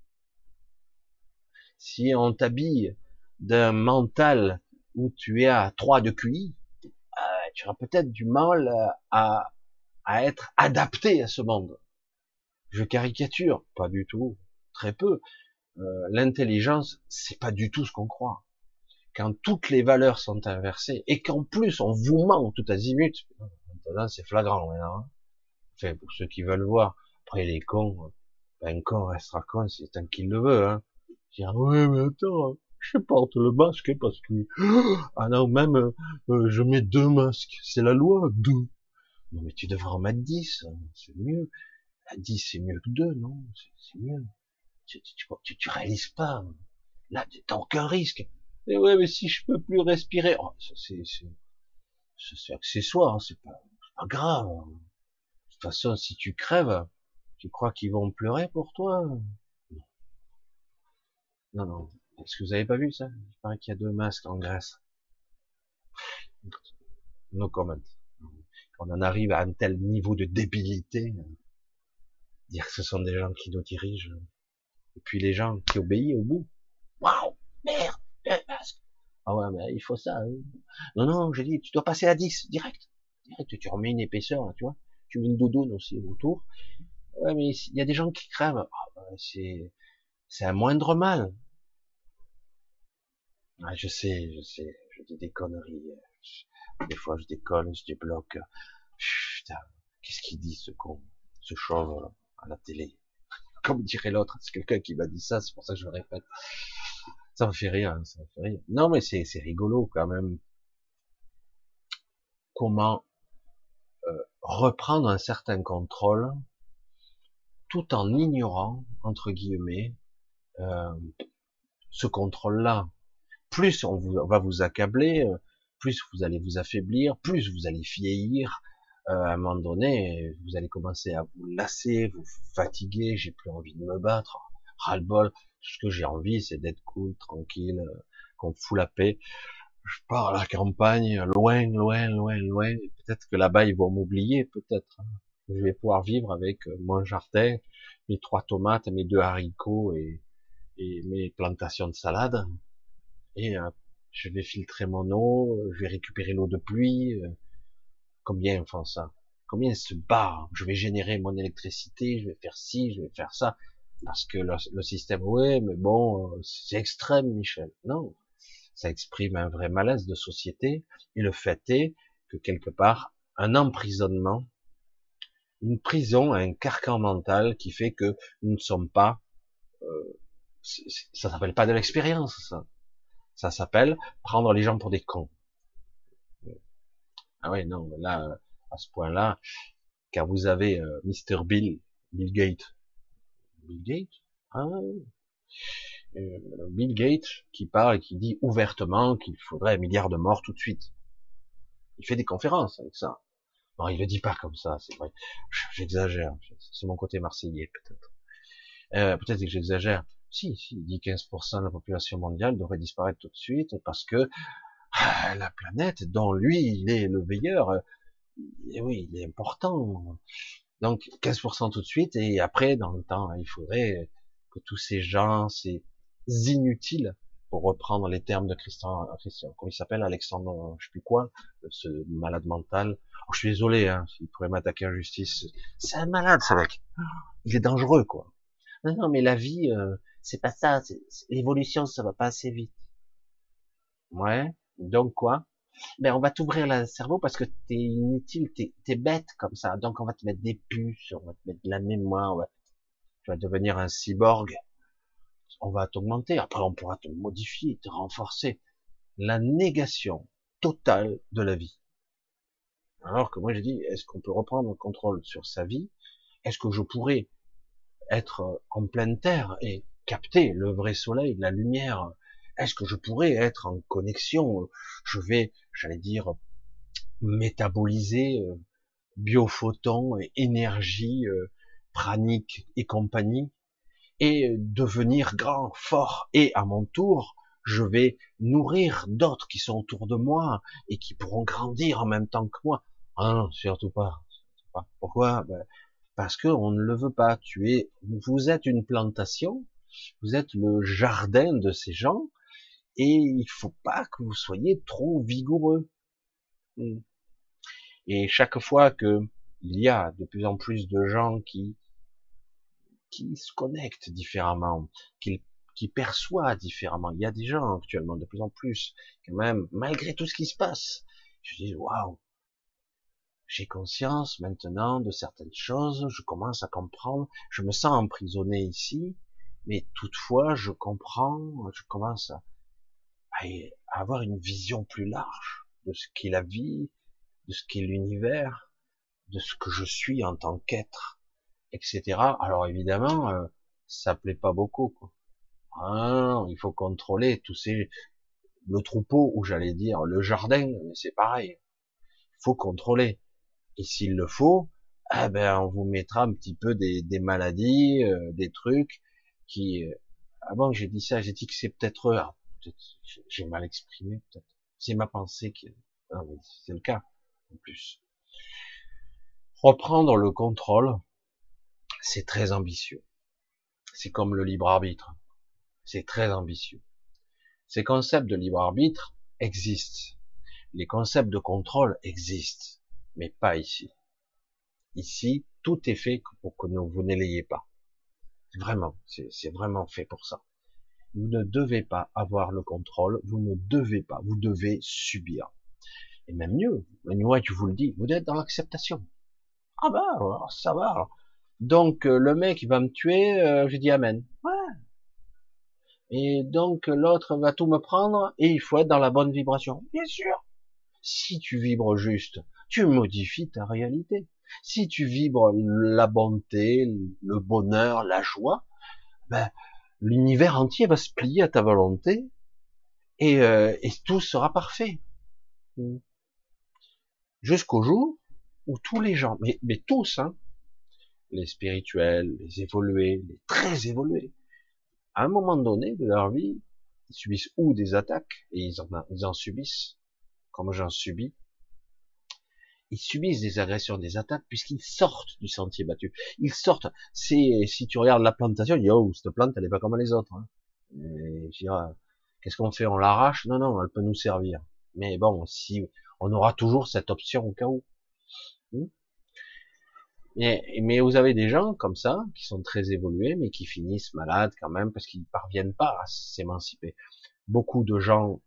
Si on t'habille d'un mental où tu es à 3 de QI, euh, tu auras peut-être du mal à, à être adapté à ce monde. Je caricature, pas du tout, très peu. Euh, L'intelligence, c'est pas du tout ce qu'on croit. Quand toutes les valeurs sont inversées et qu'en plus on vous ment tout azimut, maintenant c'est flagrant maintenant. Hein. Enfin, pour ceux qui veulent voir. Après les cons, ben, un con restera con, c'est tant qu'il le veut. Hein. Dire mais attends, je porte le masque parce que ah non même euh, je mets deux masques, c'est la loi deux. Non mais tu devrais en mettre dix, hein, c'est mieux. À dix c'est mieux que deux, non C'est mieux. Tu, tu, tu, réalises pas. Là t'as aucun risque. Et ouais mais si je peux plus respirer, oh, c'est accessoire, c'est pas, pas grave. De toute façon si tu crèves, tu crois qu'ils vont pleurer pour toi? Non, non. Est-ce que vous avez pas vu ça? Il paraît qu'il y a deux masques en Grèce. No comment. On en arrive à un tel niveau de débilité, dire que ce sont des gens qui nous dirigent, et puis les gens qui obéissent au bout. Waouh, merde, masque. Ah ouais, mais il faut ça. Hein. Non, non, j'ai dit, tu dois passer à 10, direct. Direct, tu remets une épaisseur, là, tu vois. Tu mets une doudoune aussi autour. Ouais, mais il y a des gens qui crèvent. Ah, bah, c'est, un moindre mal. Ah, je sais, je sais, je dis des conneries. Des fois, je déconne, je débloque. Putain, qu'est-ce qu'il dit, ce con, ce chauve, à la télé? Comme dirait l'autre, c'est quelqu'un qui m'a dit ça, c'est pour ça que je le répète. Ça me fait rire, ça me fait rire. Non, mais c'est, c'est rigolo, quand même. Comment, euh, reprendre un certain contrôle tout en ignorant, entre guillemets, euh, ce contrôle-là. Plus on, vous, va vous accabler, euh, plus vous allez vous affaiblir, plus vous allez vieillir. Euh, à un moment donné, vous allez commencer à vous lasser, vous fatiguer, j'ai plus envie de me battre, ras-le-bol. Ce que j'ai envie, c'est d'être cool, tranquille, euh, qu'on fout la paix. Je pars à la campagne, loin, loin, loin, loin. Peut-être que là-bas, ils vont m'oublier, peut-être je vais pouvoir vivre avec euh, mon jardin, mes trois tomates, mes deux haricots et, mes plantations de salade. Et euh, je vais filtrer mon eau, je vais récupérer l'eau de pluie. Euh, combien font ça Combien se barrent Je vais générer mon électricité, je vais faire ci, je vais faire ça. Parce que le, le système, ouais, mais bon, c'est extrême, Michel. Non, ça exprime un vrai malaise de société. Et le fait est que quelque part, un emprisonnement une prison, un carcan mental qui fait que nous ne sommes pas, euh, ça s'appelle pas de l'expérience, ça. Ça s'appelle prendre les gens pour des cons. Ah ouais, non, là, à ce point-là, car vous avez euh, Mr. Bill, Bill Gates, Bill Gates, ah, euh, Bill Gates qui parle et qui dit ouvertement qu'il faudrait un milliard de morts tout de suite. Il fait des conférences avec ça. Non, il le dit pas comme ça, c'est vrai. J'exagère. C'est mon côté marseillais, peut-être. Euh, peut-être que j'exagère. Si, si, il dit 15% de la population mondiale devrait disparaître tout de suite parce que ah, la planète, dont lui, il est le veilleur, et oui, il est important. Donc 15% tout de suite, et après, dans le temps, il faudrait que tous ces gens, ces inutiles, pour reprendre les termes de Christian, Christian comment il s'appelle, Alexandre, je sais plus quoi, ce malade mental, je suis désolé, hein, il pourrait m'attaquer en justice. C'est un malade, ce mec. Il est dangereux, quoi. Non, non, mais la vie, euh, c'est pas ça. L'évolution, ça va pas assez vite. Ouais. Donc quoi? Ben, on va t'ouvrir le cerveau parce que t'es inutile, t'es es bête comme ça. Donc on va te mettre des puces, on va te mettre de la mémoire, tu vas devenir un cyborg. On va t'augmenter. Après, on pourra te modifier, te renforcer. La négation totale de la vie. Alors que moi j'ai dit, est-ce qu'on peut reprendre le contrôle sur sa vie? Est-ce que je pourrais être en pleine terre et capter le vrai soleil, la lumière, est-ce que je pourrais être en connexion Je vais, j'allais dire, métaboliser euh, biophotons, énergie, euh, pranique et compagnie, et devenir grand, fort, et à mon tour, je vais nourrir d'autres qui sont autour de moi et qui pourront grandir en même temps que moi. Non, surtout pas. Pourquoi? Ben, Parce qu'on ne le veut pas. Tu es, vous êtes une plantation, vous êtes le jardin de ces gens, et il faut pas que vous soyez trop vigoureux. Hmm. Et chaque fois que il y a de plus en plus de gens qui qui se connectent différemment, qui, qui perçoivent différemment. Il y a des gens actuellement de plus en plus, quand même, malgré tout ce qui se passe. Je dis waouh, j'ai conscience maintenant de certaines choses, je commence à comprendre, je me sens emprisonné ici, mais toutefois je comprends, je commence à, avoir une vision plus large de ce qu'est la vie, de ce qu'est l'univers, de ce que je suis en tant qu'être, etc. Alors évidemment, euh, ça plaît pas beaucoup. Quoi. Ah, il faut contrôler tous ces le troupeau ou j'allais dire le jardin, mais c'est pareil. Il faut contrôler. Et s'il le faut, eh ben on vous mettra un petit peu des, des maladies, euh, des trucs qui. Euh, ah bon, j'ai dit ça, j'ai dit que c'est peut-être ah, j'ai mal exprimé peut-être. C'est ma pensée qui. Ah, c'est le cas en plus. Reprendre le contrôle, c'est très ambitieux. C'est comme le libre arbitre. C'est très ambitieux. Ces concepts de libre arbitre existent. Les concepts de contrôle existent, mais pas ici. Ici, tout est fait pour que vous ne l'ayez pas. Vraiment, c'est vraiment fait pour ça. Vous ne devez pas avoir le contrôle, vous ne devez pas, vous devez subir. Et même mieux, moi tu vous le dis, vous êtes dans l'acceptation. Ah ben, ça va. Donc euh, le mec il va me tuer, euh, je dis amen. Ouais. Et donc l'autre va tout me prendre et il faut être dans la bonne vibration. Bien sûr. Si tu vibres juste, tu modifies ta réalité. Si tu vibres la bonté, le bonheur, la joie, ben, l'univers entier va se plier à ta volonté et, euh, et tout sera parfait. Jusqu'au jour où tous les gens, mais, mais tous, hein, les spirituels, les évolués, les très évolués, à un moment donné de leur vie, ils subissent ou des attaques, et ils en, ils en subissent, comme j'en subis, ils subissent des agressions, des attaques, puisqu'ils sortent du sentier battu. Ils sortent. C'est, si tu regardes la plantation, il oh, cette plante, elle est pas comme les autres. Hein. qu'est-ce qu'on fait? On l'arrache? Non, non, elle peut nous servir. Mais bon, si, on aura toujours cette option au cas où. Hmm? mais, mais vous avez des gens comme ça, qui sont très évolués, mais qui finissent malades quand même, parce qu'ils parviennent pas à s'émanciper. Beaucoup de gens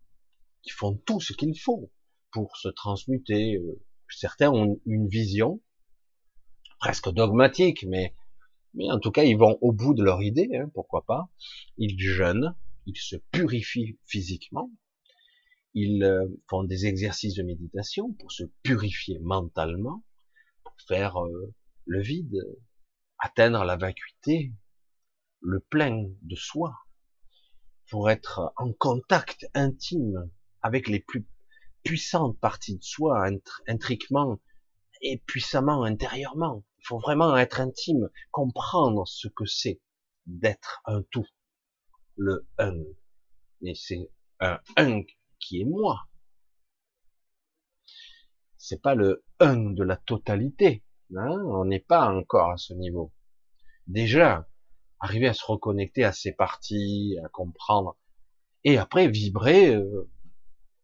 qui font tout ce qu'il faut pour se transmuter, euh, certains ont une vision presque dogmatique, mais, mais en tout cas, ils vont au bout de leur idée, hein, pourquoi pas. Ils jeûnent, ils se purifient physiquement, ils euh, font des exercices de méditation pour se purifier mentalement, pour faire euh, le vide, atteindre la vacuité, le plein de soi, pour être en contact intime avec les plus puissante partie de soi, intriquement et puissamment intérieurement. Il faut vraiment être intime, comprendre ce que c'est d'être un tout, le un. Mais c'est un un qui est moi. C'est pas le un de la totalité. Hein On n'est pas encore à ce niveau. Déjà, arriver à se reconnecter à ces parties, à comprendre, et après vibrer euh,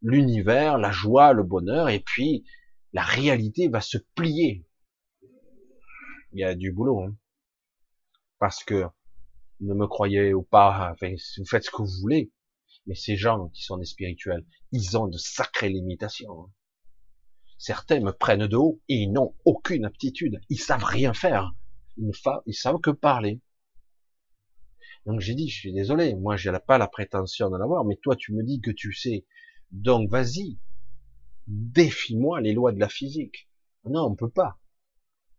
l'univers, la joie, le bonheur, et puis la réalité va se plier. Il y a du boulot, hein. parce que ne me croyez ou pas, vous faites ce que vous voulez, mais ces gens qui sont des spirituels, ils ont de sacrées limitations. Hein. Certains me prennent de haut et ils n'ont aucune aptitude, ils savent rien faire, ils, ils savent que parler. Donc j'ai dit, je suis désolé, moi j'ai pas la prétention de l'avoir, mais toi tu me dis que tu sais donc vas-y, défie-moi les lois de la physique. Non, on peut pas.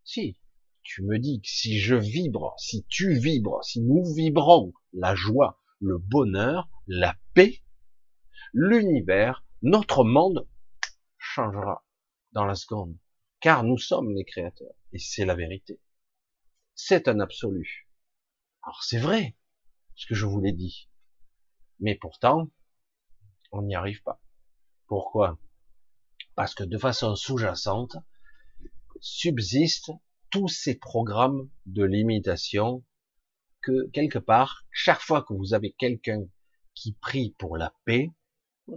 Si, tu me dis que si je vibre, si tu vibres, si nous vibrons la joie, le bonheur, la paix, l'univers, notre monde changera dans la seconde. Car nous sommes les créateurs. Et c'est la vérité. C'est un absolu. Alors c'est vrai, ce que je vous l'ai dit. Mais pourtant, on n'y arrive pas. Pourquoi? Parce que de façon sous-jacente, subsistent tous ces programmes de limitation que quelque part, chaque fois que vous avez quelqu'un qui prie pour la paix, euh,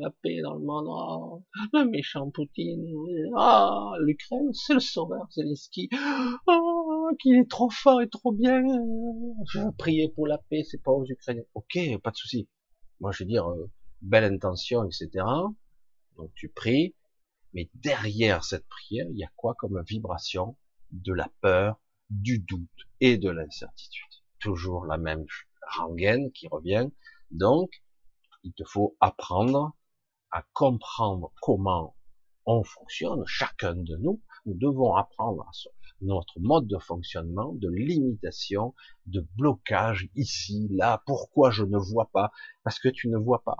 la paix dans le monde, oh, le méchant Poutine, ah, l'Ukraine, c'est le sauveur Zelensky, oh, qu'il est trop fort et trop bien, je veux prier pour la paix, c'est pas aux Ukrainiens. Ok, pas de souci. Moi, je veux dire, euh, belle intention, etc. Donc tu pries, mais derrière cette prière, il y a quoi comme vibration? De la peur, du doute et de l'incertitude. Toujours la même rengaine qui revient. Donc, il te faut apprendre à comprendre comment on fonctionne, chacun de nous. Nous devons apprendre à notre mode de fonctionnement, de limitation, de blocage ici, là. Pourquoi je ne vois pas? Parce que tu ne vois pas.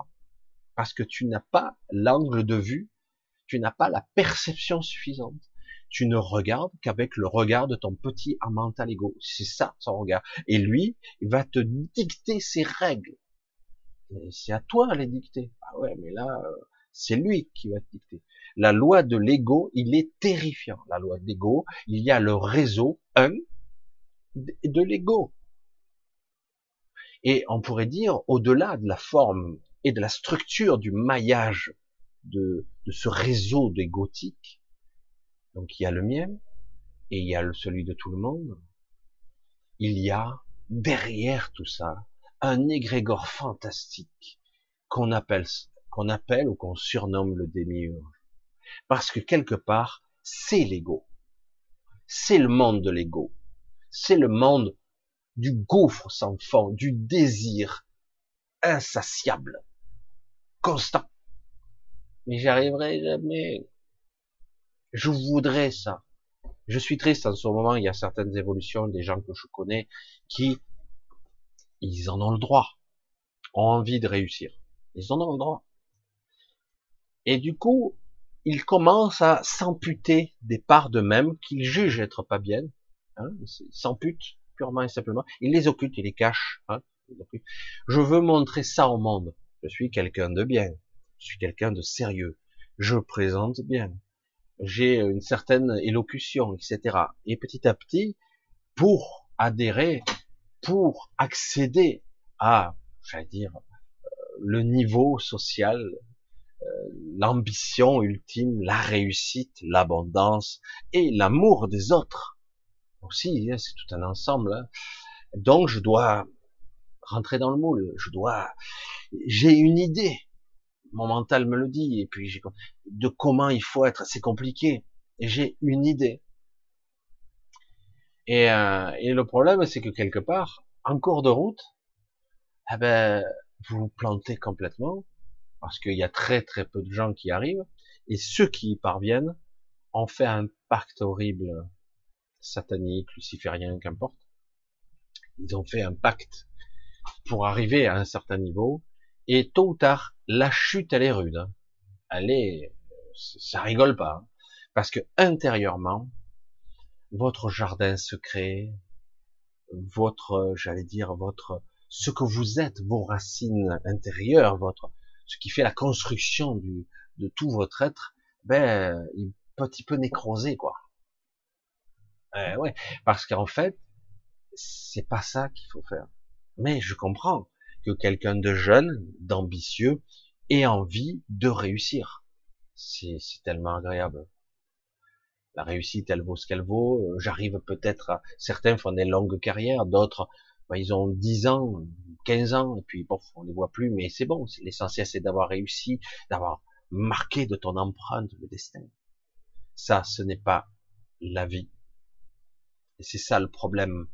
Parce que tu n'as pas l'angle de vue, tu n'as pas la perception suffisante tu ne regardes qu'avec le regard de ton petit mental ego. C'est ça son regard. Et lui, il va te dicter ses règles. C'est à toi de les dicter. Ah ouais, mais là, euh, c'est lui qui va te dicter. La loi de l'ego, il est terrifiant. La loi de l'ego, il y a le réseau un de l'ego. Et on pourrait dire, au-delà de la forme et de la structure du maillage de, ce réseau d'égotique, donc il y a le mien et il y a celui de tout le monde. Il y a derrière tout ça un égrégore fantastique qu'on appelle qu'on appelle ou qu'on surnomme le démiurge. Parce que quelque part, c'est l'ego. C'est le monde de l'ego. C'est le monde du gouffre sans fond, du désir insatiable, constant. Mais j'y arriverai jamais. Je voudrais ça. Je suis triste en ce moment, il y a certaines évolutions des gens que je connais qui, ils en ont le droit, ont envie de réussir. Ils en ont le droit. Et du coup, ils commencent à s'amputer des parts d'eux-mêmes qu'ils jugent être pas bien. Hein, ils s'amputent purement et simplement. Ils les occultent, ils les cachent. Hein, je veux montrer ça au monde. Je suis quelqu'un de bien. Je suis quelqu'un de sérieux. Je présente bien j'ai une certaine élocution, etc. Et petit à petit, pour adhérer, pour accéder à, j'allais dire, euh, le niveau social, euh, l'ambition ultime, la réussite, l'abondance et l'amour des autres. Aussi, hein, c'est tout un ensemble. Hein. Donc, je dois rentrer dans le moule. Je dois, j'ai une idée mon mental me le dit, et puis de comment il faut être, c'est compliqué. J'ai une idée. Et, euh, et le problème, c'est que quelque part, en cours de route, eh ben, vous vous plantez complètement, parce qu'il y a très très peu de gens qui arrivent, et ceux qui y parviennent ont fait un pacte horrible, satanique, luciférien, qu'importe. Ils ont fait un pacte pour arriver à un certain niveau, et tôt ou tard, la chute, elle est rude. Hein. Elle est, ça rigole pas. Hein. Parce que intérieurement, votre jardin secret, votre, j'allais dire, votre, ce que vous êtes, vos racines intérieures, votre, ce qui fait la construction de tout votre être, ben, il peut un petit peu nécroser, quoi. Eh ouais, parce qu'en fait, c'est pas ça qu'il faut faire. Mais je comprends que quelqu'un de jeune, d'ambitieux, ait envie de réussir. C'est tellement agréable. La réussite, elle vaut ce qu'elle vaut. Euh, j'arrive peut-être à... Certains font des longues carrières, d'autres, bah, ils ont 10 ans, 15 ans, et puis bon, on les voit plus, mais c'est bon. L'essentiel, c'est d'avoir réussi, d'avoir marqué de ton empreinte le destin. Ça, ce n'est pas la vie. Et c'est ça le problème.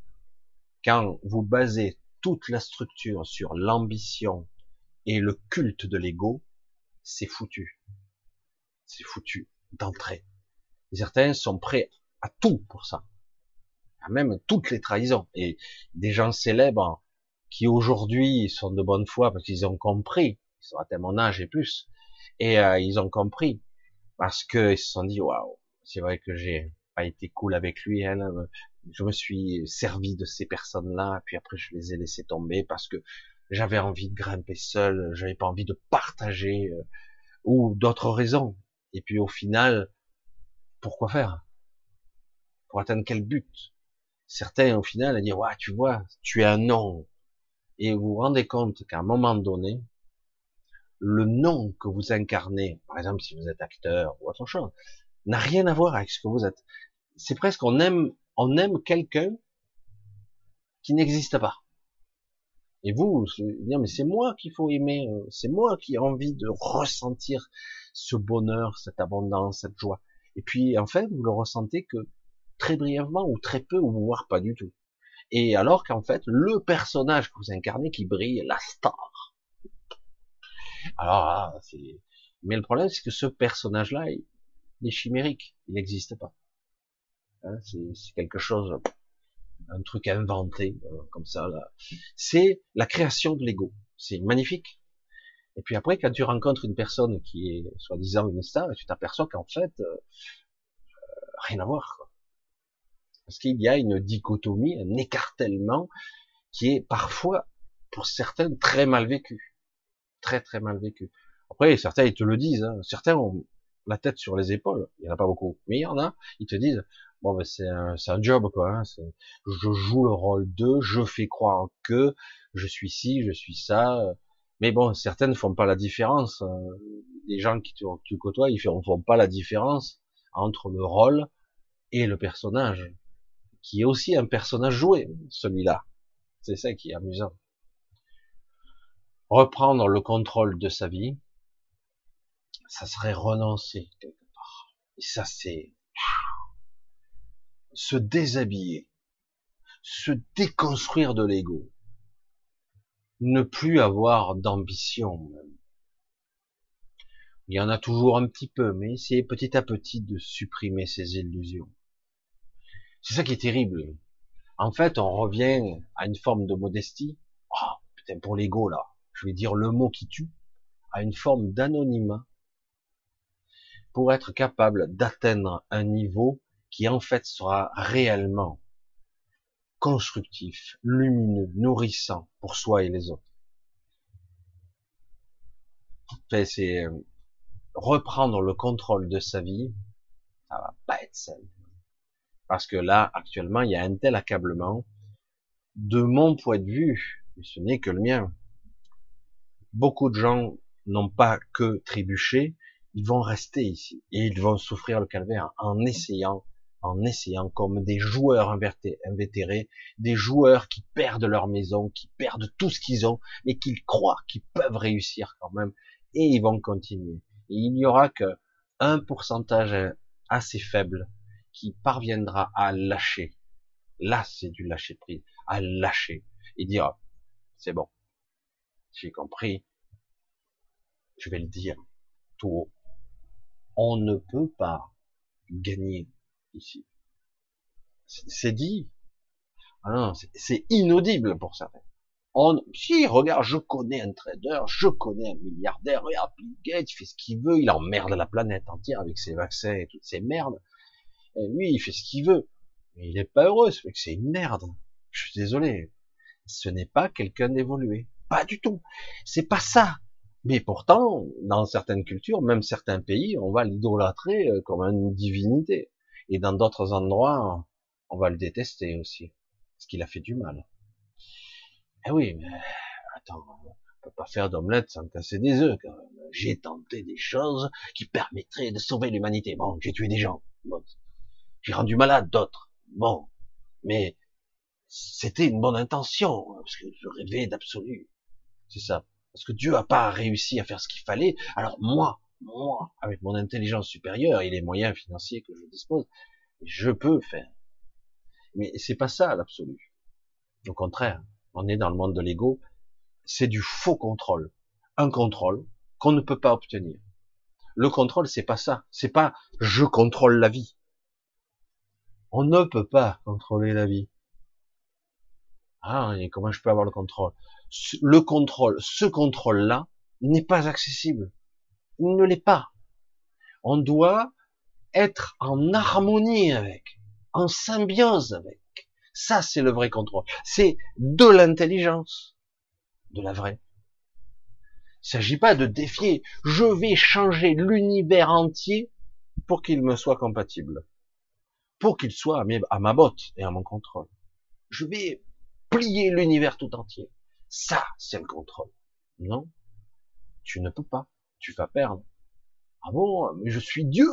Quand vous basez toute la structure sur l'ambition et le culte de l'ego, c'est foutu. C'est foutu d'entrée. Certains sont prêts à tout pour ça. À même toutes les trahisons. Et des gens célèbres qui aujourd'hui sont de bonne foi parce qu'ils ont compris, ils ont atteint mon âge et plus, et euh, ils ont compris parce que ils se sont dit waouh, c'est vrai que j'ai pas été cool avec lui, hein, je me suis servi de ces personnes-là, puis après je les ai laissés tomber parce que j'avais envie de grimper seul, j'avais pas envie de partager euh, ou d'autres raisons. Et puis au final, pourquoi faire? Pour atteindre quel but? Certains au final disent ouais, tu vois, tu es un nom. Et vous vous rendez compte qu'à un moment donné, le nom que vous incarnez, par exemple si vous êtes acteur ou autre chose, n'a rien à voir avec ce que vous êtes. C'est presque on aime on aime quelqu'un qui n'existe pas. Et vous, dire mais c'est moi qu'il faut aimer, euh, c'est moi qui ai envie de ressentir ce bonheur, cette abondance, cette joie. Et puis en fait, vous le ressentez que très brièvement ou très peu ou voire pas du tout. Et alors qu'en fait, le personnage que vous incarnez qui brille, la star. Alors, ah, c'est. Mais le problème, c'est que ce personnage-là, il est chimérique, il n'existe pas. Hein, c'est quelque chose, un truc inventé euh, comme ça. C'est la création de l'ego. C'est magnifique. Et puis après, quand tu rencontres une personne qui est soi-disant une star, tu t'aperçois qu'en fait, euh, euh, rien à voir. Quoi. Parce qu'il y a une dichotomie, un écartèlement qui est parfois, pour certains, très mal vécu. Très très mal vécu. Après, certains, ils te le disent. Hein. Certains ont la tête sur les épaules. Il y en a pas beaucoup. Mais il y en a, ils te disent, bon ben c'est un, un, job quoi. Hein, je joue le rôle de, je fais croire que je suis ci, je suis ça. Mais bon, certaines ne font pas la différence. Euh, les gens qui tu, tu côtoies, ils font, font pas la différence entre le rôle et le personnage, qui est aussi un personnage joué, celui-là. C'est ça qui est amusant. Reprendre le contrôle de sa vie, ça serait renoncer quelque part. Et ça, c'est se déshabiller, se déconstruire de l'ego, ne plus avoir d'ambition. Il y en a toujours un petit peu, mais c'est petit à petit de supprimer ces illusions. C'est ça qui est terrible. En fait, on revient à une forme de modestie. Oh, putain, pour l'ego, là, je vais dire le mot qui tue, à une forme d'anonymat pour être capable d'atteindre un niveau qui en fait sera réellement constructif, lumineux, nourrissant pour soi et les autres. c'est euh, reprendre le contrôle de sa vie, ça va pas être simple. Parce que là, actuellement, il y a un tel accablement. De mon point de vue, ce n'est que le mien, beaucoup de gens n'ont pas que trébuché, ils vont rester ici et ils vont souffrir le calvaire en essayant en essayant comme des joueurs invétérés, des joueurs qui perdent leur maison, qui perdent tout ce qu'ils ont, mais qu'ils croient qu'ils peuvent réussir quand même, et ils vont continuer. Et il n'y aura que un pourcentage assez faible qui parviendra à lâcher. Là, c'est du lâcher prise, à lâcher et dire, c'est bon, j'ai compris, je vais le dire tout haut. On ne peut pas gagner C'est dit. Ah c'est inaudible pour certains. On, si, regarde, je connais un trader, je connais un milliardaire, regarde Bill Gates, il fait ce qu'il veut, il emmerde la planète entière avec ses vaccins et toutes ces merdes. Et lui, il fait ce qu'il veut. Mais il est pas heureux, ce que c'est une merde. Je suis désolé. Ce n'est pas quelqu'un d'évolué. Pas du tout. C'est pas ça. Mais pourtant, dans certaines cultures, même certains pays, on va l'idolâtrer euh, comme une divinité. Et dans d'autres endroits, on va le détester aussi, parce qu'il a fait du mal. Eh oui, mais attends, on peut pas faire d'omelette sans casser des œufs. J'ai tenté des choses qui permettraient de sauver l'humanité. Bon, j'ai tué des gens. Bon. J'ai rendu malade d'autres. Bon, mais c'était une bonne intention, parce que je rêvais d'absolu. C'est ça. Parce que Dieu a pas réussi à faire ce qu'il fallait. Alors moi, moi, avec mon intelligence supérieure et les moyens financiers que je dispose, je peux faire. Mais c'est pas ça l'absolu. Au contraire, on est dans le monde de l'ego, c'est du faux contrôle. Un contrôle qu'on ne peut pas obtenir. Le contrôle, c'est pas ça. C'est pas je contrôle la vie. On ne peut pas contrôler la vie. Ah, et comment je peux avoir le contrôle? Le contrôle, ce contrôle-là, n'est pas accessible. Il ne l'est pas. On doit être en harmonie avec, en symbiose avec. Ça, c'est le vrai contrôle. C'est de l'intelligence, de la vraie. Il s'agit pas de défier. Je vais changer l'univers entier pour qu'il me soit compatible, pour qu'il soit à, ma botte et à mon contrôle. Je vais plier l'univers tout entier. Ça, c'est le contrôle. Non, tu ne peux pas. Tu vas perdre. Ah bon, mais je suis Dieu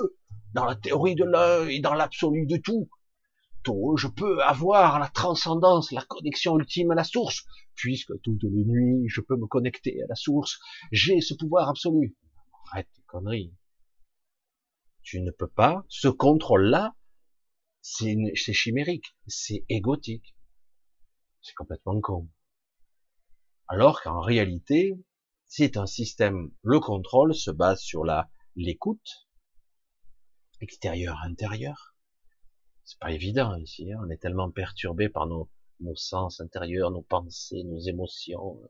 dans la théorie de l'un et dans l'absolu de tout. Je peux avoir la transcendance, la connexion ultime à la source, puisque toutes les nuits, je peux me connecter à la source. J'ai ce pouvoir absolu. Arrête tes conneries. Tu ne peux pas. Ce contrôle-là, c'est chimérique, c'est égotique. C'est complètement con. Alors qu'en réalité, c'est un système, le contrôle se base sur la l'écoute, extérieur-intérieur. C'est pas évident ici, hein. on est tellement perturbé par nos, nos sens intérieurs, nos pensées, nos émotions.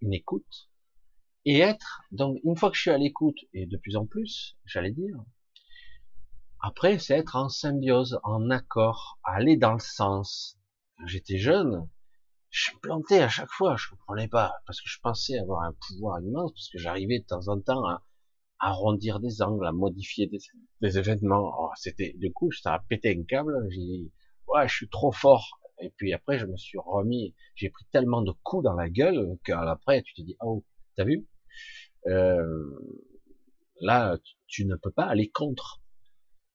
Une écoute. Et être, donc une fois que je suis à l'écoute, et de plus en plus, j'allais dire, après c'est être en symbiose, en accord, aller dans le sens. Quand j'étais jeune, je me plantais à chaque fois, je comprenais pas, parce que je pensais avoir un pouvoir immense, parce que j'arrivais de temps en temps à, arrondir des angles, à modifier des, événements. Oh, c'était, du coup, ça a pété un câble, j'ai dit, ouais, je suis trop fort. Et puis après, je me suis remis, j'ai pris tellement de coups dans la gueule qu'après, tu te dis, oh, t'as vu? Euh, là, tu ne peux pas aller contre.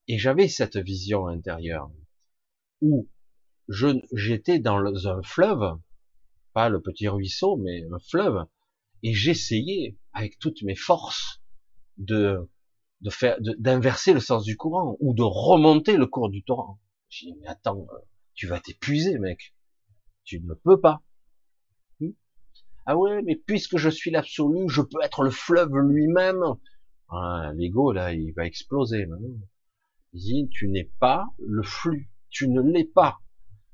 Et j'avais cette vision intérieure où je, j'étais dans un fleuve, pas le petit ruisseau, mais un fleuve, et j'essayais avec toutes mes forces de, de faire, d'inverser le sens du courant ou de remonter le cours du torrent. J'ai dit mais attends, euh, tu vas t'épuiser, mec. Tu ne peux pas. Hmm? ah ouais, mais puisque je suis l'absolu, je peux être le fleuve lui-même. Ah, L'ego là, il va exploser maintenant. Il dit tu n'es pas le flux, tu ne l'es pas.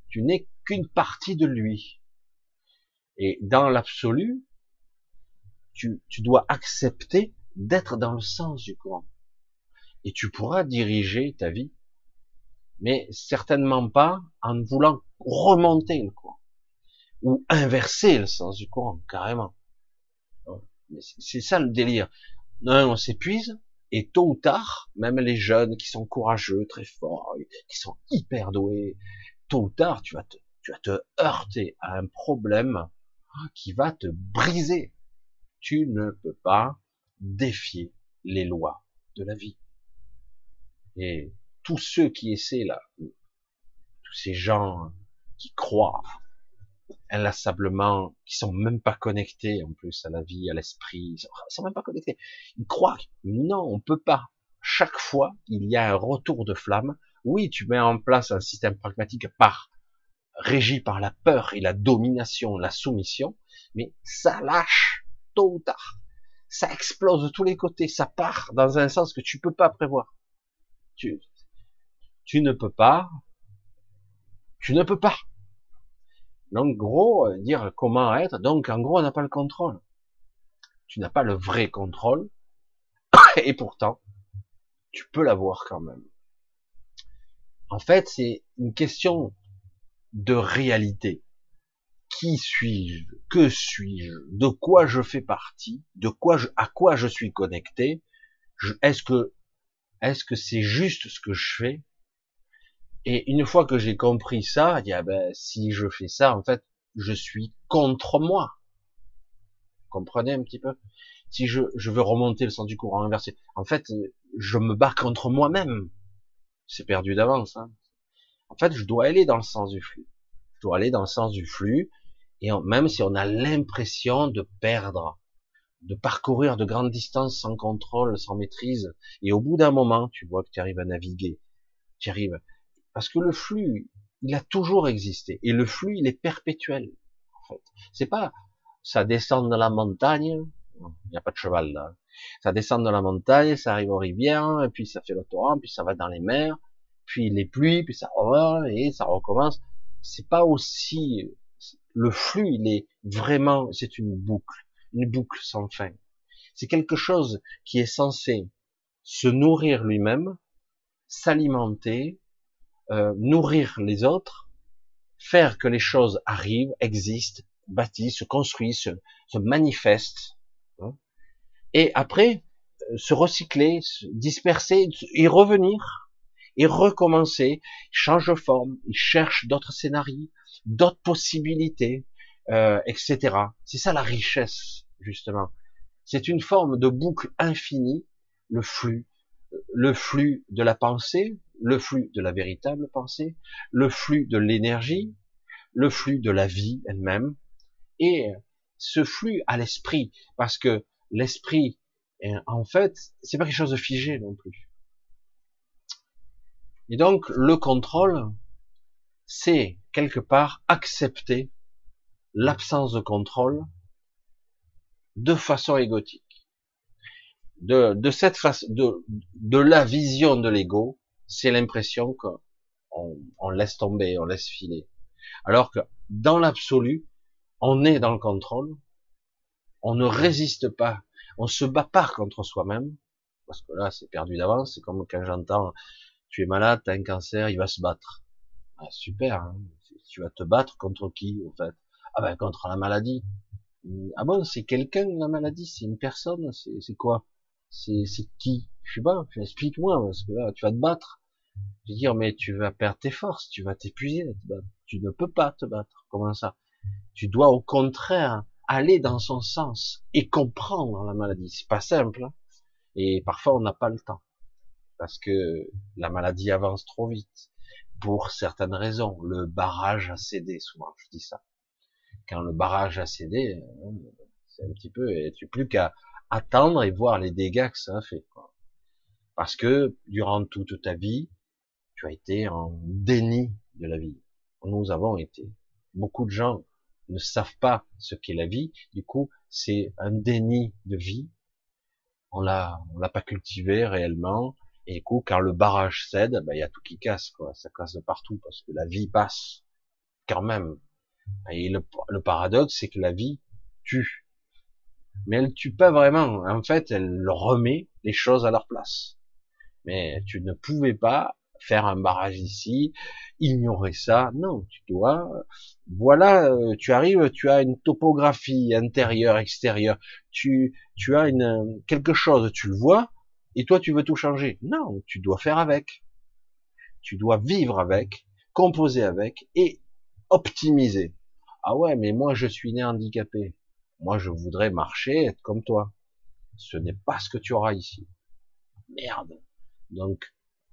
Tu n'es qu'une partie de lui. Et dans l'absolu, tu, tu dois accepter d'être dans le sens du courant. Et tu pourras diriger ta vie, mais certainement pas en voulant remonter le courant ou inverser le sens du courant carrément. C'est ça le délire. Non, on s'épuise et tôt ou tard, même les jeunes qui sont courageux, très forts, qui sont hyper doués, tôt ou tard, tu vas te, tu vas te heurter à un problème qui va te briser. Tu ne peux pas défier les lois de la vie. Et tous ceux qui essaient là, tous ces gens qui croient inlassablement, qui sont même pas connectés en plus à la vie, à l'esprit, ils sont même pas connectés. Ils croient. Non, on peut pas. Chaque fois, il y a un retour de flamme. Oui, tu mets en place un système pragmatique par régi par la peur et la domination, la soumission, mais ça lâche tôt ou tard ça explose de tous les côtés, ça part dans un sens que tu peux pas prévoir. Tu, tu ne peux pas, tu ne peux pas. Donc, gros, euh, dire comment être, donc, en gros, on n'a pas le contrôle. Tu n'as pas le vrai contrôle, et pourtant, tu peux l'avoir quand même. En fait, c'est une question de réalité qui suis-je, que suis-je, de quoi je fais partie, de quoi je, à quoi je suis connecté, est-ce que, est-ce que c'est juste ce que je fais? Et une fois que j'ai compris ça, il ah ben, si je fais ça, en fait, je suis contre moi. Comprenez un petit peu? Si je, je veux remonter le sens du courant inversé, en fait, je me bats contre moi-même. C'est perdu d'avance. Hein. En fait, je dois aller dans le sens du flux. Je dois aller dans le sens du flux, et même si on a l'impression de perdre, de parcourir de grandes distances sans contrôle, sans maîtrise, et au bout d'un moment, tu vois que tu arrives à naviguer, tu arrives, parce que le flux, il a toujours existé, et le flux, il est perpétuel, en fait. C'est pas, ça descend dans la montagne, il n'y a pas de cheval là, ça descend dans la montagne, ça arrive aux rivières, puis ça fait torrent, puis ça va dans les mers, puis les pluies, puis ça revient, et ça recommence. C'est pas aussi le flux, il est vraiment, c'est une boucle, une boucle sans fin. C'est quelque chose qui est censé se nourrir lui-même, s'alimenter, euh, nourrir les autres, faire que les choses arrivent, existent, bâtissent, se construisent, se, manifestent, hein, et après euh, se recycler, se disperser et revenir et recommencer, change de forme, il cherche d'autres scénarios, d'autres possibilités, euh, etc. C'est ça la richesse, justement. C'est une forme de boucle infinie, le flux, le flux de la pensée, le flux de la véritable pensée, le flux de l'énergie, le flux de la vie elle-même, et ce flux à l'esprit, parce que l'esprit, en fait, c'est pas quelque chose de figé non plus. Et donc, le contrôle, c'est quelque part accepter l'absence de contrôle de façon égotique. De, de cette façon, de, de la vision de l'ego, c'est l'impression qu'on on laisse tomber, on laisse filer. Alors que dans l'absolu, on est dans le contrôle, on ne résiste pas, on se bat pas contre soi-même, parce que là c'est perdu d'avance, c'est comme quand j'entends tu es malade, tu as un cancer, il va se battre. Ah, super, hein tu vas te battre contre qui au fait? Ah ben contre la maladie. Ah bon, c'est quelqu'un la maladie, c'est une personne, c'est quoi? C'est qui? Je sais pas, explique-moi, parce que là tu vas te battre. Je veux dire, mais tu vas perdre tes forces, tu vas t'épuiser, tu ne peux pas te battre. Comment ça? Tu dois au contraire aller dans son sens et comprendre la maladie. C'est pas simple, hein et parfois on n'a pas le temps parce que la maladie avance trop vite pour certaines raisons. Le barrage a cédé, souvent, je dis ça. Quand le barrage a cédé, euh, c'est un petit peu, et tu plus qu'à attendre et voir les dégâts que ça a fait. Parce que durant toute ta vie, tu as été en déni de la vie. Nous avons été. Beaucoup de gens ne savent pas ce qu'est la vie. Du coup, c'est un déni de vie. On l'a, on l'a pas cultivé réellement. Et du coup, quand le barrage cède, ben, il y a tout qui casse, quoi. Ça casse de partout parce que la vie passe quand même. Et le, le paradoxe, c'est que la vie tue. Mais elle tue pas vraiment. En fait, elle remet les choses à leur place. Mais tu ne pouvais pas faire un barrage ici, ignorer ça. Non, tu dois. Voilà, euh, tu arrives, tu as une topographie intérieure, extérieure. Tu, tu as une quelque chose, tu le vois, et toi tu veux tout changer. Non, tu dois faire avec. Tu dois vivre avec, composer avec et optimiser. Ah ouais, mais moi je suis né handicapé. Moi je voudrais marcher, être comme toi. Ce n'est pas ce que tu auras ici. Merde. Donc,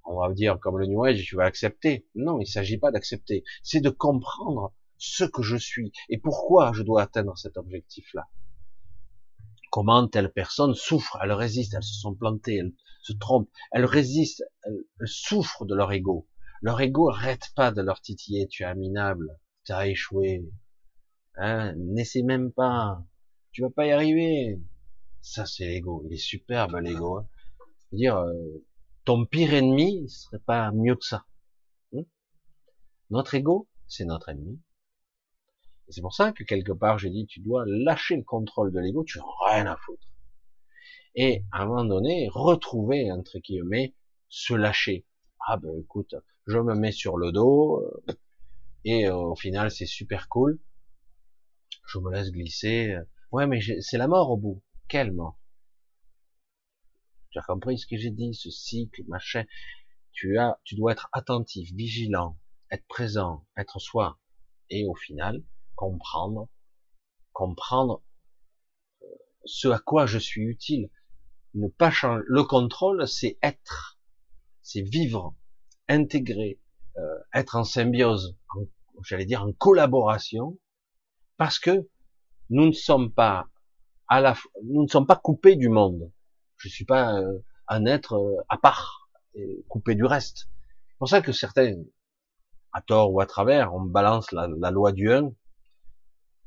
on va dire comme le New Age, tu vas accepter. Non, il s'agit pas d'accepter. C'est de comprendre ce que je suis et pourquoi je dois atteindre cet objectif-là comment telle personne souffre, elle résiste, elles se sont plantées, elles se trompent, elles résistent, elles, souffrent de leur ego. Leur ego arrête pas de leur titiller, tu es minable, tu as échoué, hein, n'essaie même pas, tu vas pas y arriver. Ça c'est l'ego, il est superbe l'ego. Hein. dire, euh, ton pire ennemi serait pas mieux que ça. Hein? notre ego, c'est notre ennemi. C'est pour ça que quelque part j'ai dit tu dois lâcher le contrôle de l'ego, tu n'as rien à foutre. Et à un moment donné, retrouver entre guillemets se lâcher. Ah ben écoute, je me mets sur le dos euh, et euh, au final c'est super cool. Je me laisse glisser. Ouais mais c'est la mort au bout. Quelle mort? Tu as compris ce que j'ai dit, ce cycle, machin. Tu as, tu dois être attentif, vigilant, être présent, être soi. Et au final, comprendre, comprendre euh, ce à quoi je suis utile. Ne pas changer. Le contrôle, c'est être, c'est vivre, intégrer, euh, être en symbiose, j'allais dire en collaboration, parce que nous ne sommes pas à la, nous ne sommes pas coupés du monde. Je suis pas euh, un être à part, et coupé du reste. C'est pour ça que certains, à tort ou à travers, on balance la, la loi du 1,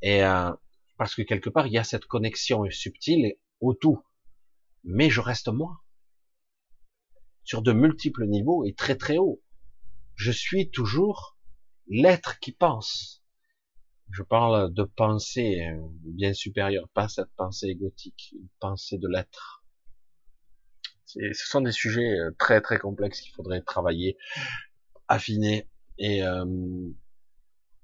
et euh, parce que quelque part, il y a cette connexion subtile au tout. Mais je reste moi. Sur de multiples niveaux et très très haut. Je suis toujours l'être qui pense. Je parle de pensée euh, bien supérieure, pas cette pensée égotique, une pensée de l'être. Ce sont des sujets euh, très très complexes qu'il faudrait travailler, affiner, et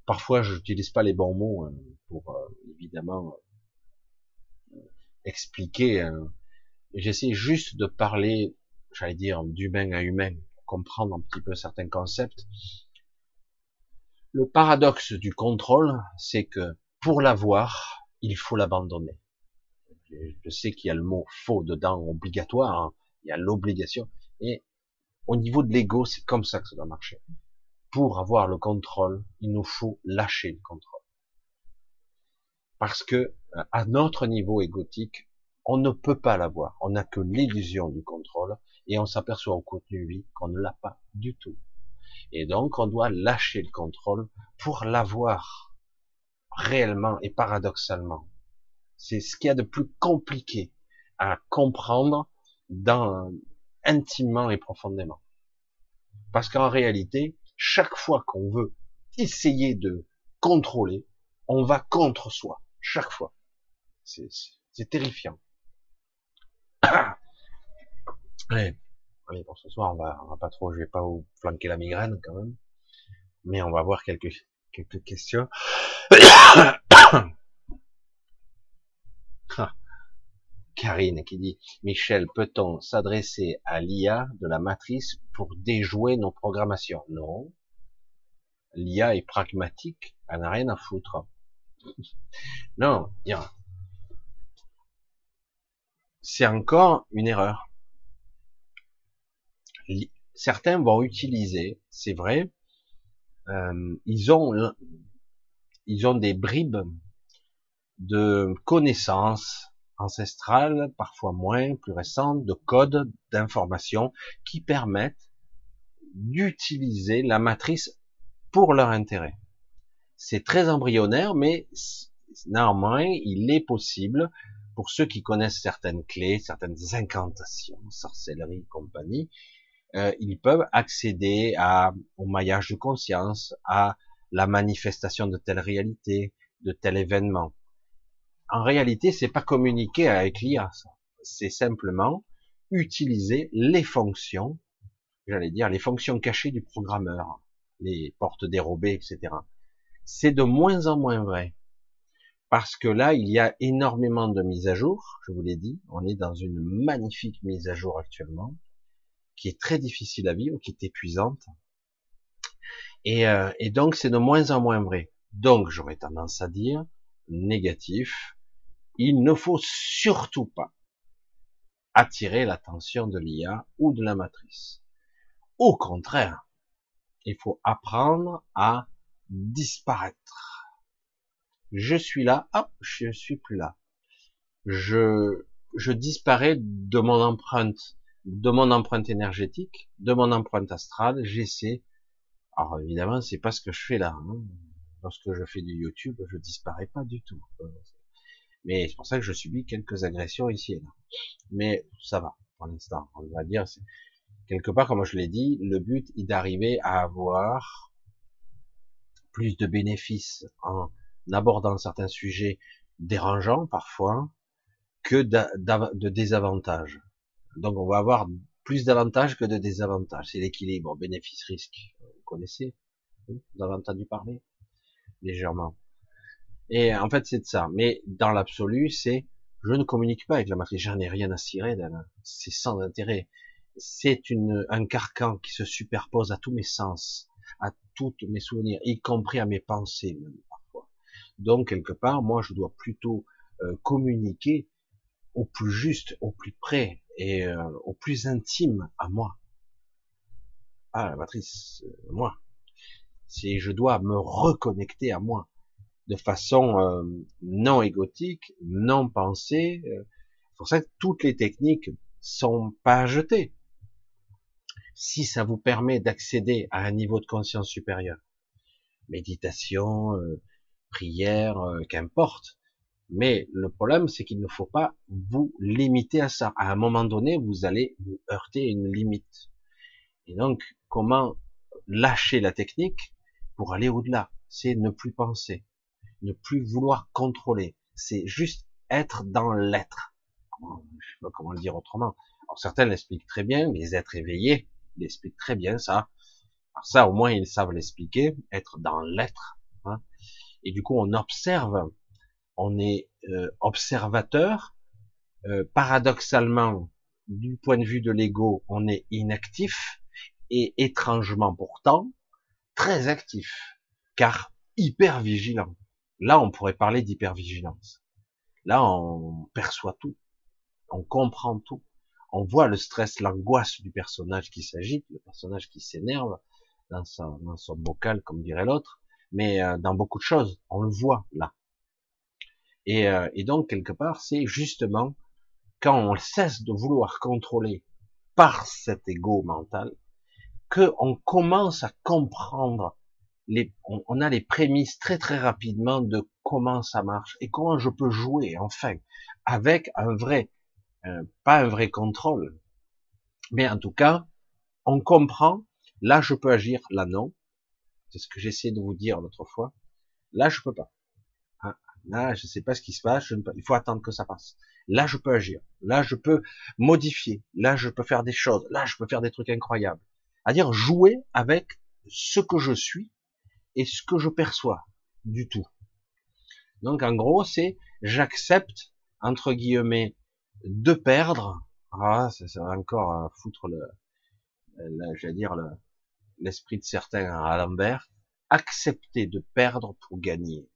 parfois je n'utilise pas les bons mots hein, pour évidemment expliquer. J'essaie juste de parler, j'allais dire, d'humain à humain, pour comprendre un petit peu certains concepts le paradoxe du contrôle, c'est que pour l'avoir, il faut l'abandonner. Je sais qu'il y a le mot faux dedans, obligatoire, hein. il y a l'obligation, et au niveau de l'ego, c'est comme ça que ça doit marcher. Pour avoir le contrôle, il nous faut lâcher le contrôle. Parce que euh, à notre niveau égotique, on ne peut pas l'avoir. On n'a que l'illusion du contrôle et on s'aperçoit au contenu vie qu'on ne l'a pas du tout. Et donc, on doit lâcher le contrôle pour l'avoir réellement et paradoxalement. C'est ce qu'il y a de plus compliqué à comprendre dans, intimement et profondément. Parce qu'en réalité, chaque fois qu'on veut essayer de contrôler, on va contre soi. Chaque fois. C'est terrifiant. Allez, Allez, pour ce soir, on va, on va pas trop, je vais pas vous flanquer la migraine quand même. Mais on va voir quelques, quelques questions. Karine qui dit, Michel, peut-on s'adresser à l'IA de la matrice pour déjouer nos programmations? Non. L'IA est pragmatique, elle n'a rien à foutre. non, c'est encore une erreur certains vont utiliser, c'est vrai, euh, ils ont ils ont des bribes de connaissances ancestrales, parfois moins, plus récentes, de codes, d'informations qui permettent d'utiliser la matrice pour leur intérêt. C'est très embryonnaire, mais néanmoins, il est possible, pour ceux qui connaissent certaines clés, certaines incantations, sorcellerie, compagnie, euh, ils peuvent accéder au maillage de conscience, à la manifestation de telle réalité, de tel événement. En réalité, c'est pas communiquer avec l'IA, c'est simplement utiliser les fonctions, j'allais dire les fonctions cachées du programmeur, les portes dérobées, etc. C'est de moins en moins vrai. Parce que là, il y a énormément de mises à jour, je vous l'ai dit, on est dans une magnifique mise à jour actuellement qui est très difficile à vivre, qui est épuisante. Et, euh, et donc c'est de moins en moins vrai. Donc j'aurais tendance à dire négatif. Il ne faut surtout pas attirer l'attention de l'IA ou de la matrice. Au contraire, il faut apprendre à disparaître. Je suis là, hop, je suis plus là. Je, je disparais de mon empreinte de mon empreinte énergétique, de mon empreinte astrale, j'essaie. Alors évidemment, c'est pas ce que je fais là. Hein. Lorsque je fais du YouTube, je disparais pas du tout. Mais c'est pour ça que je subis quelques agressions ici et là. Mais ça va pour l'instant. On va dire, quelque part, comme je l'ai dit, le but est d'arriver à avoir plus de bénéfices en abordant certains sujets dérangeants parfois que de désavantages. Donc on va avoir plus d'avantages que de désavantages. C'est l'équilibre bénéfice-risque. Vous connaissez Vous avez entendu parler? Légèrement. Et en fait, c'est de ça. Mais dans l'absolu, c'est je ne communique pas avec la matrice, j'en ai rien à cirer d'elle. C'est sans intérêt. C'est une, un carcan qui se superpose à tous mes sens, à tous mes souvenirs, y compris à mes pensées même parfois. Donc quelque part, moi, je dois plutôt euh, communiquer au plus juste, au plus près, et euh, au plus intime à moi. Ah, la matrice, euh, moi. Si je dois me reconnecter à moi de façon euh, non égotique, non pensée. c'est pour ça que toutes les techniques sont pas à jeter. Si ça vous permet d'accéder à un niveau de conscience supérieur, méditation, prière, qu'importe, mais le problème, c'est qu'il ne faut pas vous limiter à ça. À un moment donné, vous allez vous heurter à une limite. Et donc, comment lâcher la technique pour aller au-delà? C'est ne plus penser. Ne plus vouloir contrôler. C'est juste être dans l'être. Je sais pas comment le dire autrement. Alors certains l'expliquent très bien, les êtres éveillés l'expliquent très bien ça. Alors ça, au moins, ils savent l'expliquer, être dans l'être. Hein. Et du coup, on observe, on est euh, observateur. Euh, paradoxalement, du point de vue de l'ego, on est inactif et étrangement pourtant très actif, car hyper vigilant. Là, on pourrait parler d'hypervigilance. Là, on perçoit tout, on comprend tout, on voit le stress, l'angoisse du personnage qui s'agite, le personnage qui s'énerve dans son, dans son bocal, comme dirait l'autre, mais euh, dans beaucoup de choses, on le voit là. Et, euh, et donc, quelque part, c'est justement quand on cesse de vouloir contrôler par cet ego mental, que on commence à comprendre les, on, a les prémices très très rapidement de comment ça marche et comment je peux jouer enfin avec un vrai, euh, pas un vrai contrôle, mais en tout cas, on comprend. Là, je peux agir, là non. C'est ce que j'essaie de vous dire l'autre fois. Là, je peux pas. Hein, là, je sais pas ce qui se passe. Je ne il faut attendre que ça passe. Là, je peux agir. Là, je peux modifier. Là, je peux faire des choses. Là, je peux faire des trucs incroyables. À dire jouer avec ce que je suis et ce que je perçois du tout. Donc, en gros, c'est j'accepte entre guillemets de perdre. Ah, ça, ça va encore foutre le, j'allais dire le, l'esprit de certains à l'envers. Accepter de perdre pour gagner.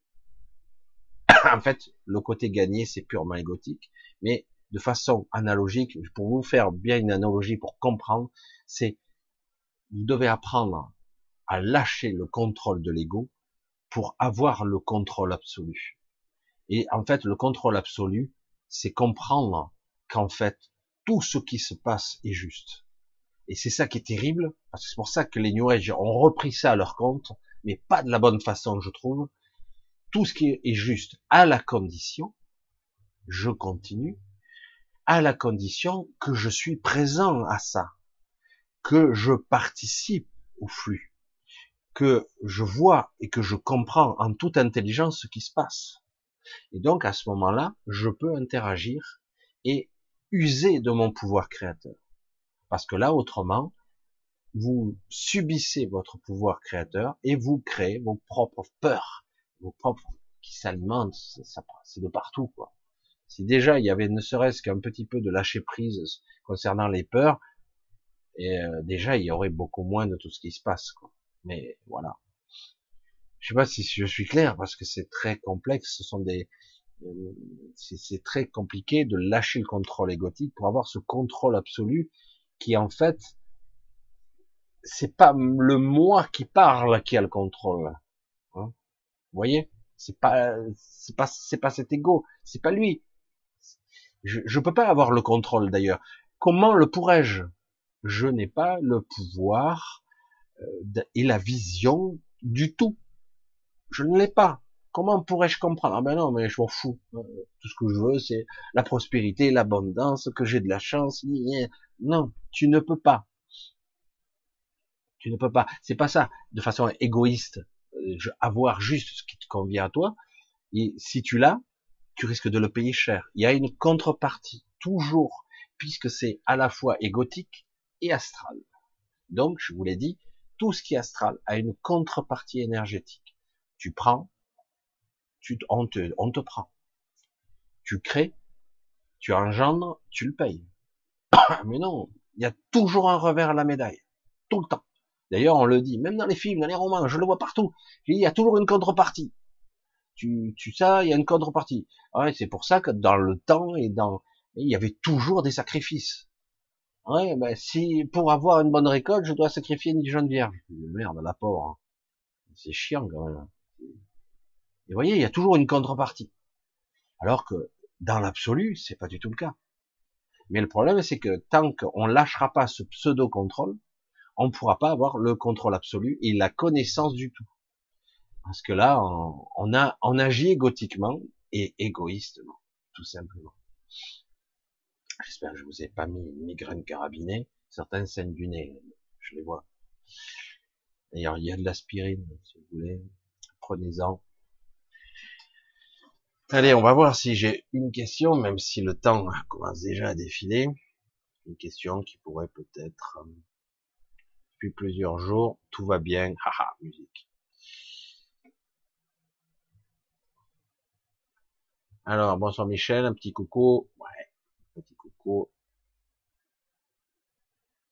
en fait, le côté gagner, c'est purement égotique, mais de façon analogique, pour vous faire bien une analogie pour comprendre, c'est vous devez apprendre à lâcher le contrôle de l'ego pour avoir le contrôle absolu. Et en fait, le contrôle absolu, c'est comprendre qu'en fait, tout ce qui se passe est juste. Et c'est ça qui est terrible, parce que c'est pour ça que les New Age ont repris ça à leur compte, mais pas de la bonne façon, je trouve. Tout ce qui est juste à la condition, je continue, à la condition que je suis présent à ça, que je participe au flux, que je vois et que je comprends en toute intelligence ce qui se passe. Et donc à ce moment-là, je peux interagir et user de mon pouvoir créateur. Parce que là, autrement, vous subissez votre pouvoir créateur et vous créez vos propres peurs, vos propres qui s'alimentent, c'est de partout, quoi. Si déjà il y avait ne serait-ce qu'un petit peu de lâcher prise concernant les peurs, euh, déjà il y aurait beaucoup moins de tout ce qui se passe. Mais voilà. Je sais pas si je suis clair parce que c'est très complexe. Ce sont des, euh, c'est très compliqué de lâcher le contrôle égotique pour avoir ce contrôle absolu qui en fait, c'est pas le moi qui parle qui a le contrôle. Hein Vous voyez, c'est pas, c'est pas, c'est pas cet ego, c'est pas lui. Je ne peux pas avoir le contrôle d'ailleurs. Comment le pourrais-je? Je, n'ai pas le pouvoir et la vision du tout. Je ne l'ai pas. Comment pourrais-je comprendre? Ah ben non, mais je m'en fous. Euh, tout ce que je veux, c'est la prospérité, l'abondance, que j'ai de la chance. Non, tu ne peux pas. Tu ne peux pas. C'est pas ça. De façon égoïste, euh, avoir juste ce qui te convient à toi. Et si tu l'as, tu risques de le payer cher. Il y a une contrepartie, toujours, puisque c'est à la fois égotique et astral. Donc, je vous l'ai dit, tout ce qui est astral a une contrepartie énergétique. Tu prends, tu, on, te, on te prend. Tu crées, tu engendres, tu le payes. Mais non, il y a toujours un revers à la médaille. Tout le temps. D'ailleurs, on le dit, même dans les films, dans les romans, je le vois partout. Il y a toujours une contrepartie tu, tu ça, il y a une contrepartie. Ouais, c'est pour ça que dans le temps et dans, il y avait toujours des sacrifices. Ouais, ben si pour avoir une bonne récolte, je dois sacrifier une jeune vierge. Merde, la pauvre. Hein. C'est chiant quand même. Et vous voyez, il y a toujours une contrepartie. Alors que dans l'absolu, c'est pas du tout le cas. Mais le problème, c'est que tant qu'on lâchera pas ce pseudo-contrôle, on ne pourra pas avoir le contrôle absolu et la connaissance du tout. Parce que là, on, agit égotiquement et égoïstement, tout simplement. J'espère que je vous ai pas mis une migraine carabinée. Certaines scènes du nez, je les vois. D'ailleurs, il y a de l'aspirine, si vous voulez. Prenez-en. Allez, on va voir si j'ai une question, même si le temps commence déjà à défiler. Une question qui pourrait peut-être, euh, depuis plusieurs jours, tout va bien, haha, musique. Alors, bonsoir Michel, un petit coucou. Ouais,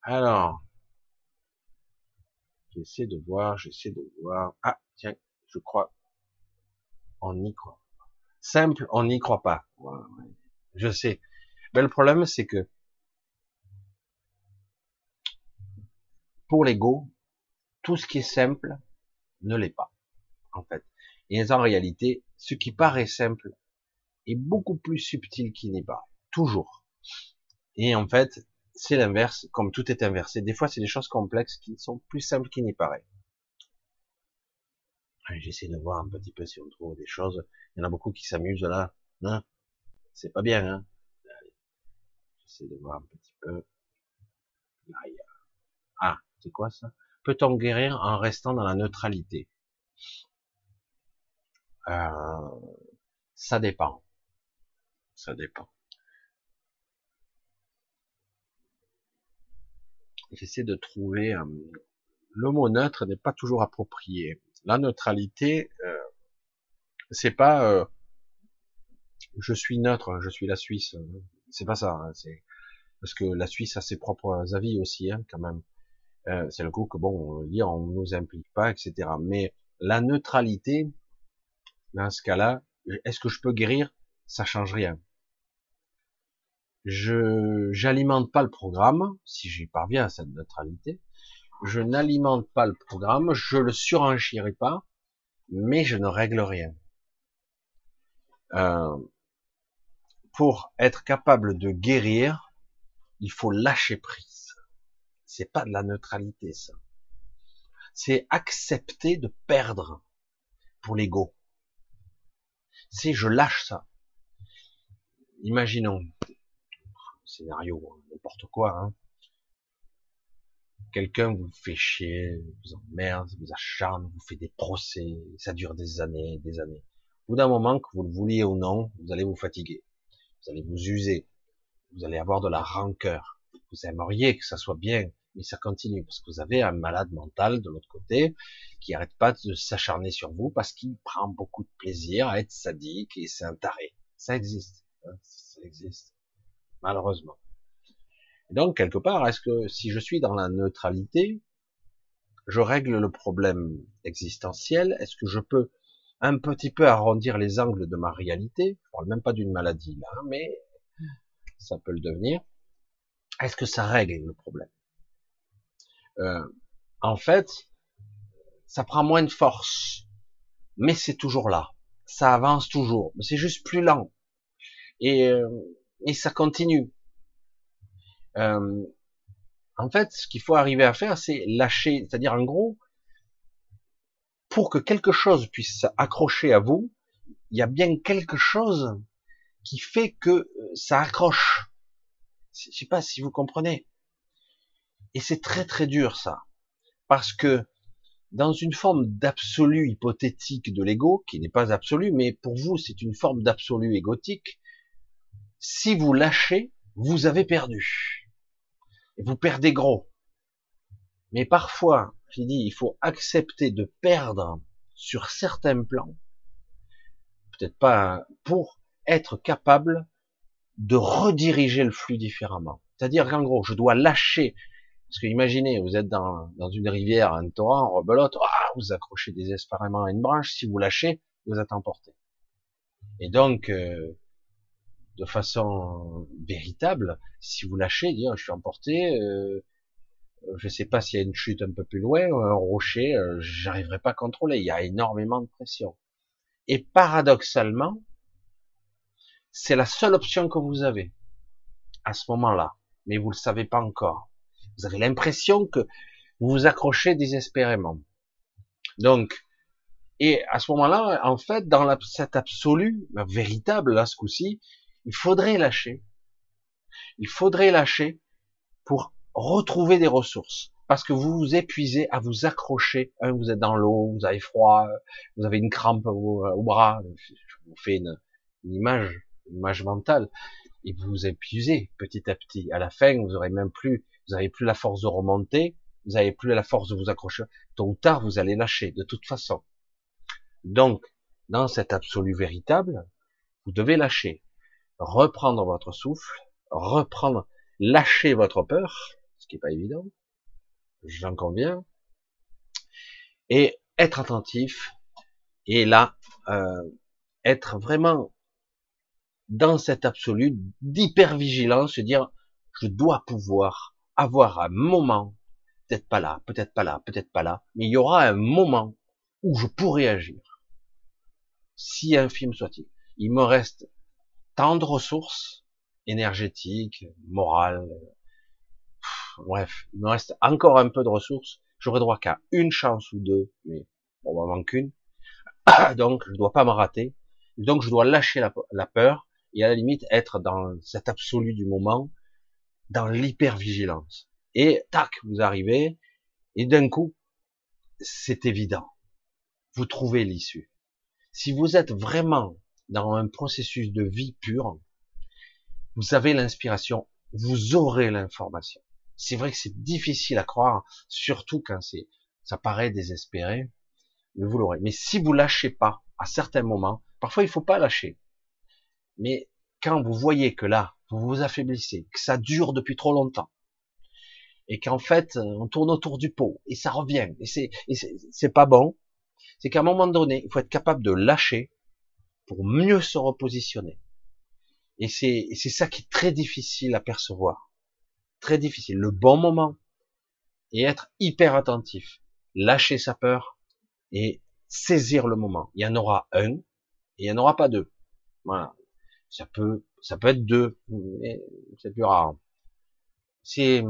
Alors, j'essaie de voir, j'essaie de voir. Ah, tiens, je crois. On y croit. Simple, on n'y croit pas. Je sais. Mais le problème, c'est que pour l'ego, tout ce qui est simple ne l'est pas, en fait. Et en réalité, ce qui paraît simple est beaucoup plus subtil qu'il n'est pas. Toujours. Et en fait, c'est l'inverse, comme tout est inversé. Des fois, c'est des choses complexes qui sont plus simples qu'il n'y paraît. J'essaie de voir un petit peu si on trouve des choses. Il y en a beaucoup qui s'amusent là. Hein? C'est pas bien, hein? J'essaie de voir un petit peu. Ah, c'est quoi ça? Peut-on guérir en restant dans la neutralité? Euh, Ça dépend. Ça dépend. J'essaie de trouver... Euh, le mot neutre n'est pas toujours approprié. La neutralité, euh, c'est pas euh, je suis neutre, je suis la Suisse. C'est pas ça. Hein, c'est parce que la Suisse a ses propres avis aussi, hein, quand même. Euh, c'est le coup que bon, dire on nous implique pas, etc. Mais la neutralité, dans ce cas-là, est-ce que je peux guérir? Ça change rien. Je j'alimente pas le programme si j'y parviens à cette neutralité je n'alimente pas le programme, je le surenchirai pas, mais je ne règle rien. Euh, pour être capable de guérir, il faut lâcher prise. C'est pas de la neutralité, ça. C'est accepter de perdre pour l'ego. C'est je lâche ça. Imaginons, scénario, n'importe quoi, hein quelqu'un vous fait chier, vous emmerde, vous acharne, vous fait des procès, ça dure des années, des années. Au bout d'un moment, que vous le vouliez ou non, vous allez vous fatiguer, vous allez vous user, vous allez avoir de la rancœur. Vous aimeriez que ça soit bien, mais ça continue parce que vous avez un malade mental de l'autre côté qui arrête pas de s'acharner sur vous parce qu'il prend beaucoup de plaisir à être sadique et c'est un taré. Ça existe, hein, ça existe, malheureusement. Donc, quelque part, est-ce que si je suis dans la neutralité, je règle le problème existentiel Est-ce que je peux un petit peu arrondir les angles de ma réalité? Je parle même pas d'une maladie là, mais ça peut le devenir. Est-ce que ça règle le problème? Euh, En fait, ça prend moins de force, mais c'est toujours là. Ça avance toujours, c'est juste plus lent. Et, euh, et ça continue. Euh, en fait, ce qu'il faut arriver à faire, c'est lâcher, c'est-à-dire en gros, pour que quelque chose puisse accrocher à vous, il y a bien quelque chose qui fait que euh, ça accroche. Je sais pas si vous comprenez. Et c'est très très dur ça, parce que dans une forme d'absolu hypothétique de l'ego, qui n'est pas absolu, mais pour vous c'est une forme d'absolu égotique, si vous lâchez, vous avez perdu vous perdez gros. Mais parfois, j'ai dit, il faut accepter de perdre sur certains plans, peut-être pas pour être capable de rediriger le flux différemment. C'est-à-dire qu'en gros, je dois lâcher. Parce que imaginez, vous êtes dans, une rivière, un torrent, rebelote, ah, vous accrochez désespérément à une branche, si vous lâchez, vous êtes emporté. Et donc, euh, de façon véritable, si vous lâchez, dire je suis emporté, euh, je sais pas s'il y a une chute un peu plus loin, un rocher, euh, j'arriverai pas à contrôler, il y a énormément de pression. Et paradoxalement, c'est la seule option que vous avez à ce moment-là, mais vous le savez pas encore. Vous avez l'impression que vous vous accrochez désespérément. Donc, et à ce moment-là, en fait, dans cet absolu, véritable, là, ce coup-ci, il faudrait lâcher. Il faudrait lâcher pour retrouver des ressources. Parce que vous vous épuisez à vous accrocher. Hein, vous êtes dans l'eau, vous avez froid, vous avez une crampe au, bras. Je vous fais une, image, une image mentale, et vous vous épuisez petit à petit. À la fin, vous aurez même plus, vous n'avez plus la force de remonter, vous n'avez plus la force de vous accrocher. Tôt ou tard, vous allez lâcher, de toute façon. Donc, dans cet absolu véritable, vous devez lâcher, reprendre votre souffle, reprendre, lâcher votre peur, ce qui n'est pas évident, j'en conviens, et être attentif, et là, euh, être vraiment dans cet absolu d'hypervigilance, se dire, je dois pouvoir avoir un moment, peut-être pas là, peut-être pas là, peut-être pas là, mais il y aura un moment où je pourrai agir. Si infime soit-il. Il me reste tant de ressources énergétiques, morales, bref, il me reste encore un peu de ressources. J'aurai droit qu'à une chance ou deux, mais probablement qu'une. Donc, je ne dois pas me rater. Donc, je dois lâcher la, peur et à la limite être dans cet absolu du moment, dans l'hypervigilance. Et tac, vous arrivez, et d'un coup, c'est évident. Vous trouvez l'issue. Si vous êtes vraiment dans un processus de vie pure, vous avez l'inspiration, vous aurez l'information. C'est vrai que c'est difficile à croire, surtout quand c'est, ça paraît désespéré, mais vous l'aurez. Mais si vous lâchez pas à certains moments, parfois il faut pas lâcher. Mais quand vous voyez que là, vous vous affaiblissez, que ça dure depuis trop longtemps, et qu'en fait, on tourne autour du pot, et ça revient, et c'est, c'est pas bon, c'est qu'à un moment donné, il faut être capable de lâcher pour mieux se repositionner. Et c'est, ça qui est très difficile à percevoir. Très difficile. Le bon moment. Et être hyper attentif. Lâcher sa peur et saisir le moment. Il y en aura un et il n'y en aura pas deux. Voilà. Ça peut, ça peut être deux, mais c'est plus rare. C'est,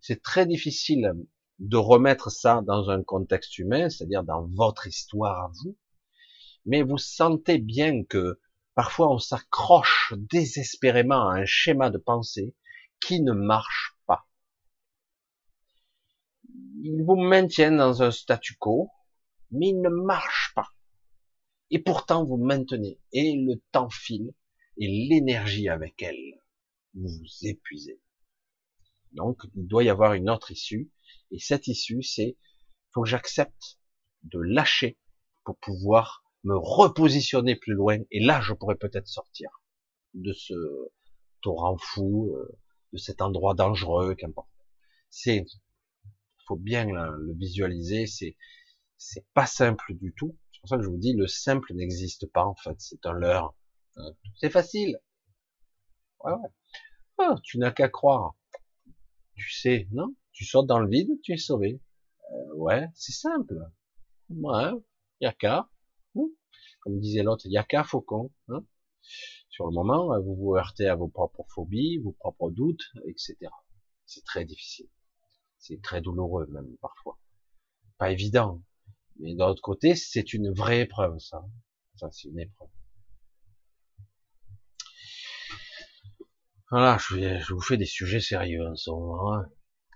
c'est très difficile de remettre ça dans un contexte humain, c'est-à-dire dans votre histoire à vous. Mais vous sentez bien que parfois on s'accroche désespérément à un schéma de pensée qui ne marche pas. Il vous maintient dans un statu quo, mais il ne marche pas. Et pourtant vous maintenez, et le temps file, et l'énergie avec elle, vous vous épuisez. Donc il doit y avoir une autre issue, et cette issue, c'est faut que j'accepte de lâcher pour pouvoir me repositionner plus loin, et là je pourrais peut-être sortir de ce torrent fou, euh, de cet endroit dangereux, qu'importe. C'est, faut bien le visualiser, c'est, c'est pas simple du tout. C'est pour ça que je vous dis, le simple n'existe pas en fait, c'est un leurre. Euh, c'est facile. Ouais, ouais. Ah, tu n'as qu'à croire. Tu sais, non? Tu sautes dans le vide, tu es sauvé. Euh, ouais, c'est simple. Ouais, y a qu'à. Comme disait l'autre, y a qu'à faucon. Hein sur le moment, euh, vous vous heurtez à vos propres phobies, vos propres doutes, etc. C'est très difficile. C'est très douloureux même parfois. Pas évident. Mais d'un autre côté, c'est une vraie épreuve, ça. Ça, c'est une épreuve. Voilà, je, vous fais des sujets sérieux en ce moment. Hein.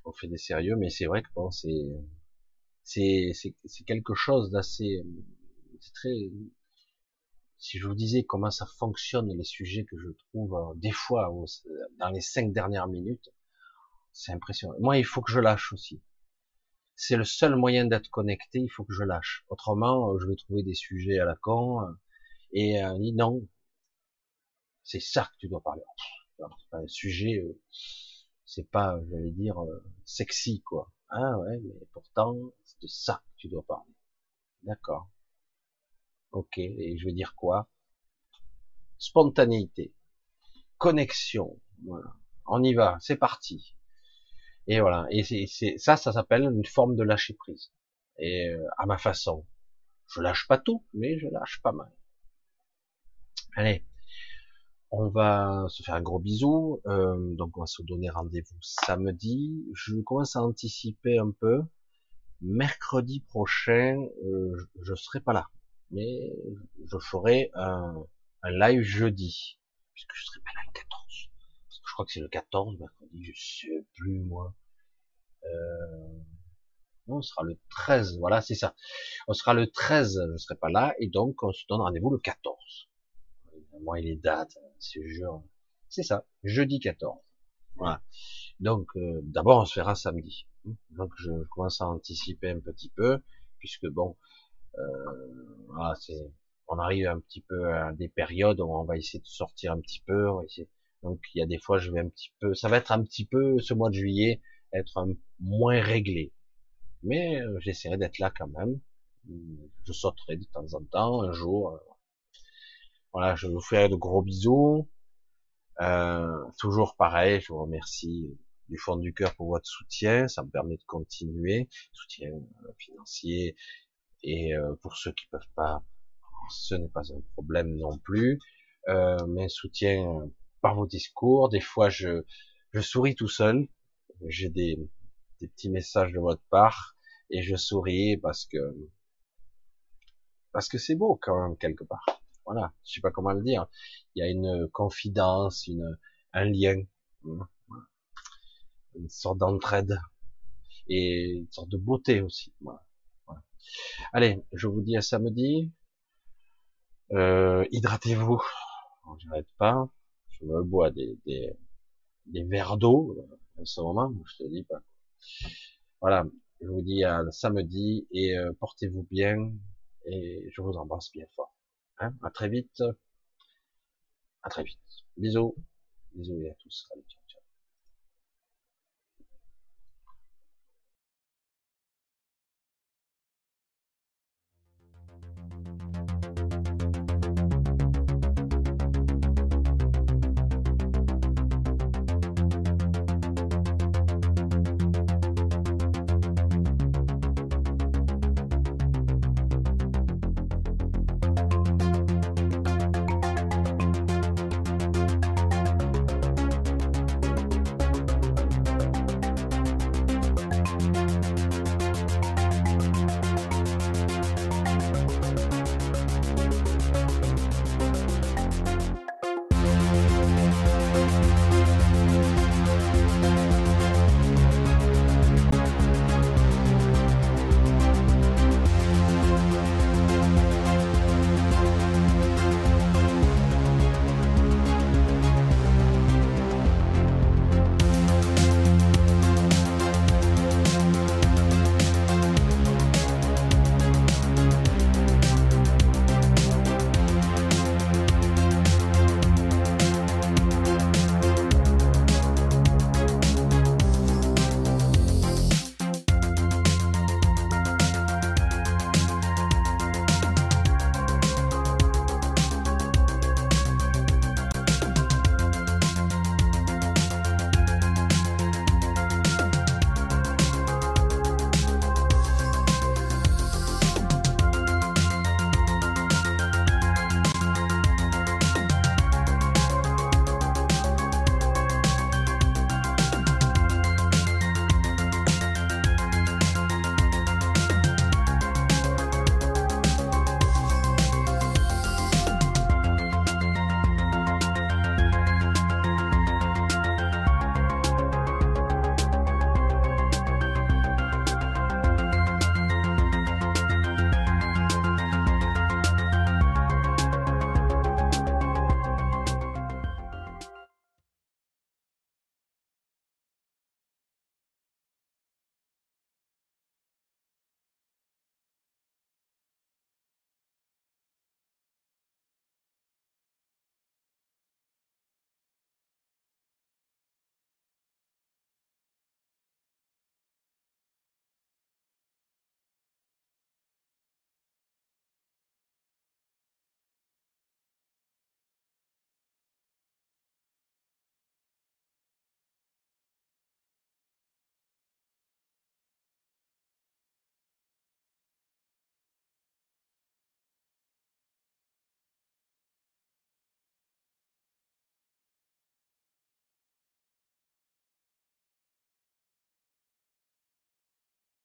On fait des sérieux, mais c'est vrai que bon, c'est c'est quelque chose d'assez c'est très si je vous disais comment ça fonctionne, les sujets que je trouve euh, des fois dans les cinq dernières minutes, c'est impressionnant. Moi, il faut que je lâche aussi. C'est le seul moyen d'être connecté, il faut que je lâche. Autrement, euh, je vais trouver des sujets à la con, euh, et on dit non, c'est ça que tu dois parler. C'est pas un sujet, c'est pas, j'allais dire, sexy, quoi. Ah ouais, mais pourtant, c'est de ça que tu dois parler. D'accord. Ok, et je vais dire quoi? Spontanéité, connexion, voilà. On y va, c'est parti. Et voilà, et c'est ça, ça s'appelle une forme de lâcher prise. Et euh, à ma façon, je lâche pas tout, mais je lâche pas mal. Allez, on va se faire un gros bisou. Euh, donc on va se donner rendez-vous samedi. Je commence à anticiper un peu. Mercredi prochain, euh, je serai pas là mais je ferai un, un live jeudi, puisque je serai pas là le 14. Parce que je crois que c'est le 14, mercredi, je sais plus moi. Euh, non, on sera le 13, voilà, c'est ça. On sera le 13, je serai pas là, et donc on se donne rendez-vous le 14. moi et les dates, c'est. C'est ça, jeudi 14. Voilà. Donc, euh, d'abord, on se verra samedi. Donc, je commence à anticiper un petit peu, puisque bon, c'est, on arrive un petit peu à des périodes où on va essayer de sortir un petit peu. Donc, il y a des fois, je vais un petit peu, ça va être un petit peu ce mois de juillet, être moins réglé. Mais euh, j'essaierai d'être là quand même. Je sauterai de temps en temps, un jour. Euh, voilà, je vous fais de gros bisous. Euh, toujours pareil, je vous remercie du fond du cœur pour votre soutien, ça me permet de continuer, soutien euh, financier, et euh, pour ceux qui peuvent pas, ce n'est pas un problème non plus, euh, mais soutien par vos discours, des fois je, je souris tout seul, j'ai des, des petits messages de votre part, et je souris parce que parce que c'est beau quand même quelque part. Voilà, je sais pas comment le dire. Il y a une confidence, une, un lien, une sorte d'entraide et une sorte de beauté aussi. Voilà. Allez, je vous dis à samedi. Euh, hydratez-vous. J'arrête pas. Je me bois des, verres d'eau en ce moment. Je te dis pas. Voilà. Je vous dis à samedi et euh, portez-vous bien et je vous embrasse bien fort. Hein à très vite. À très vite. Bisous. Bisous à tous.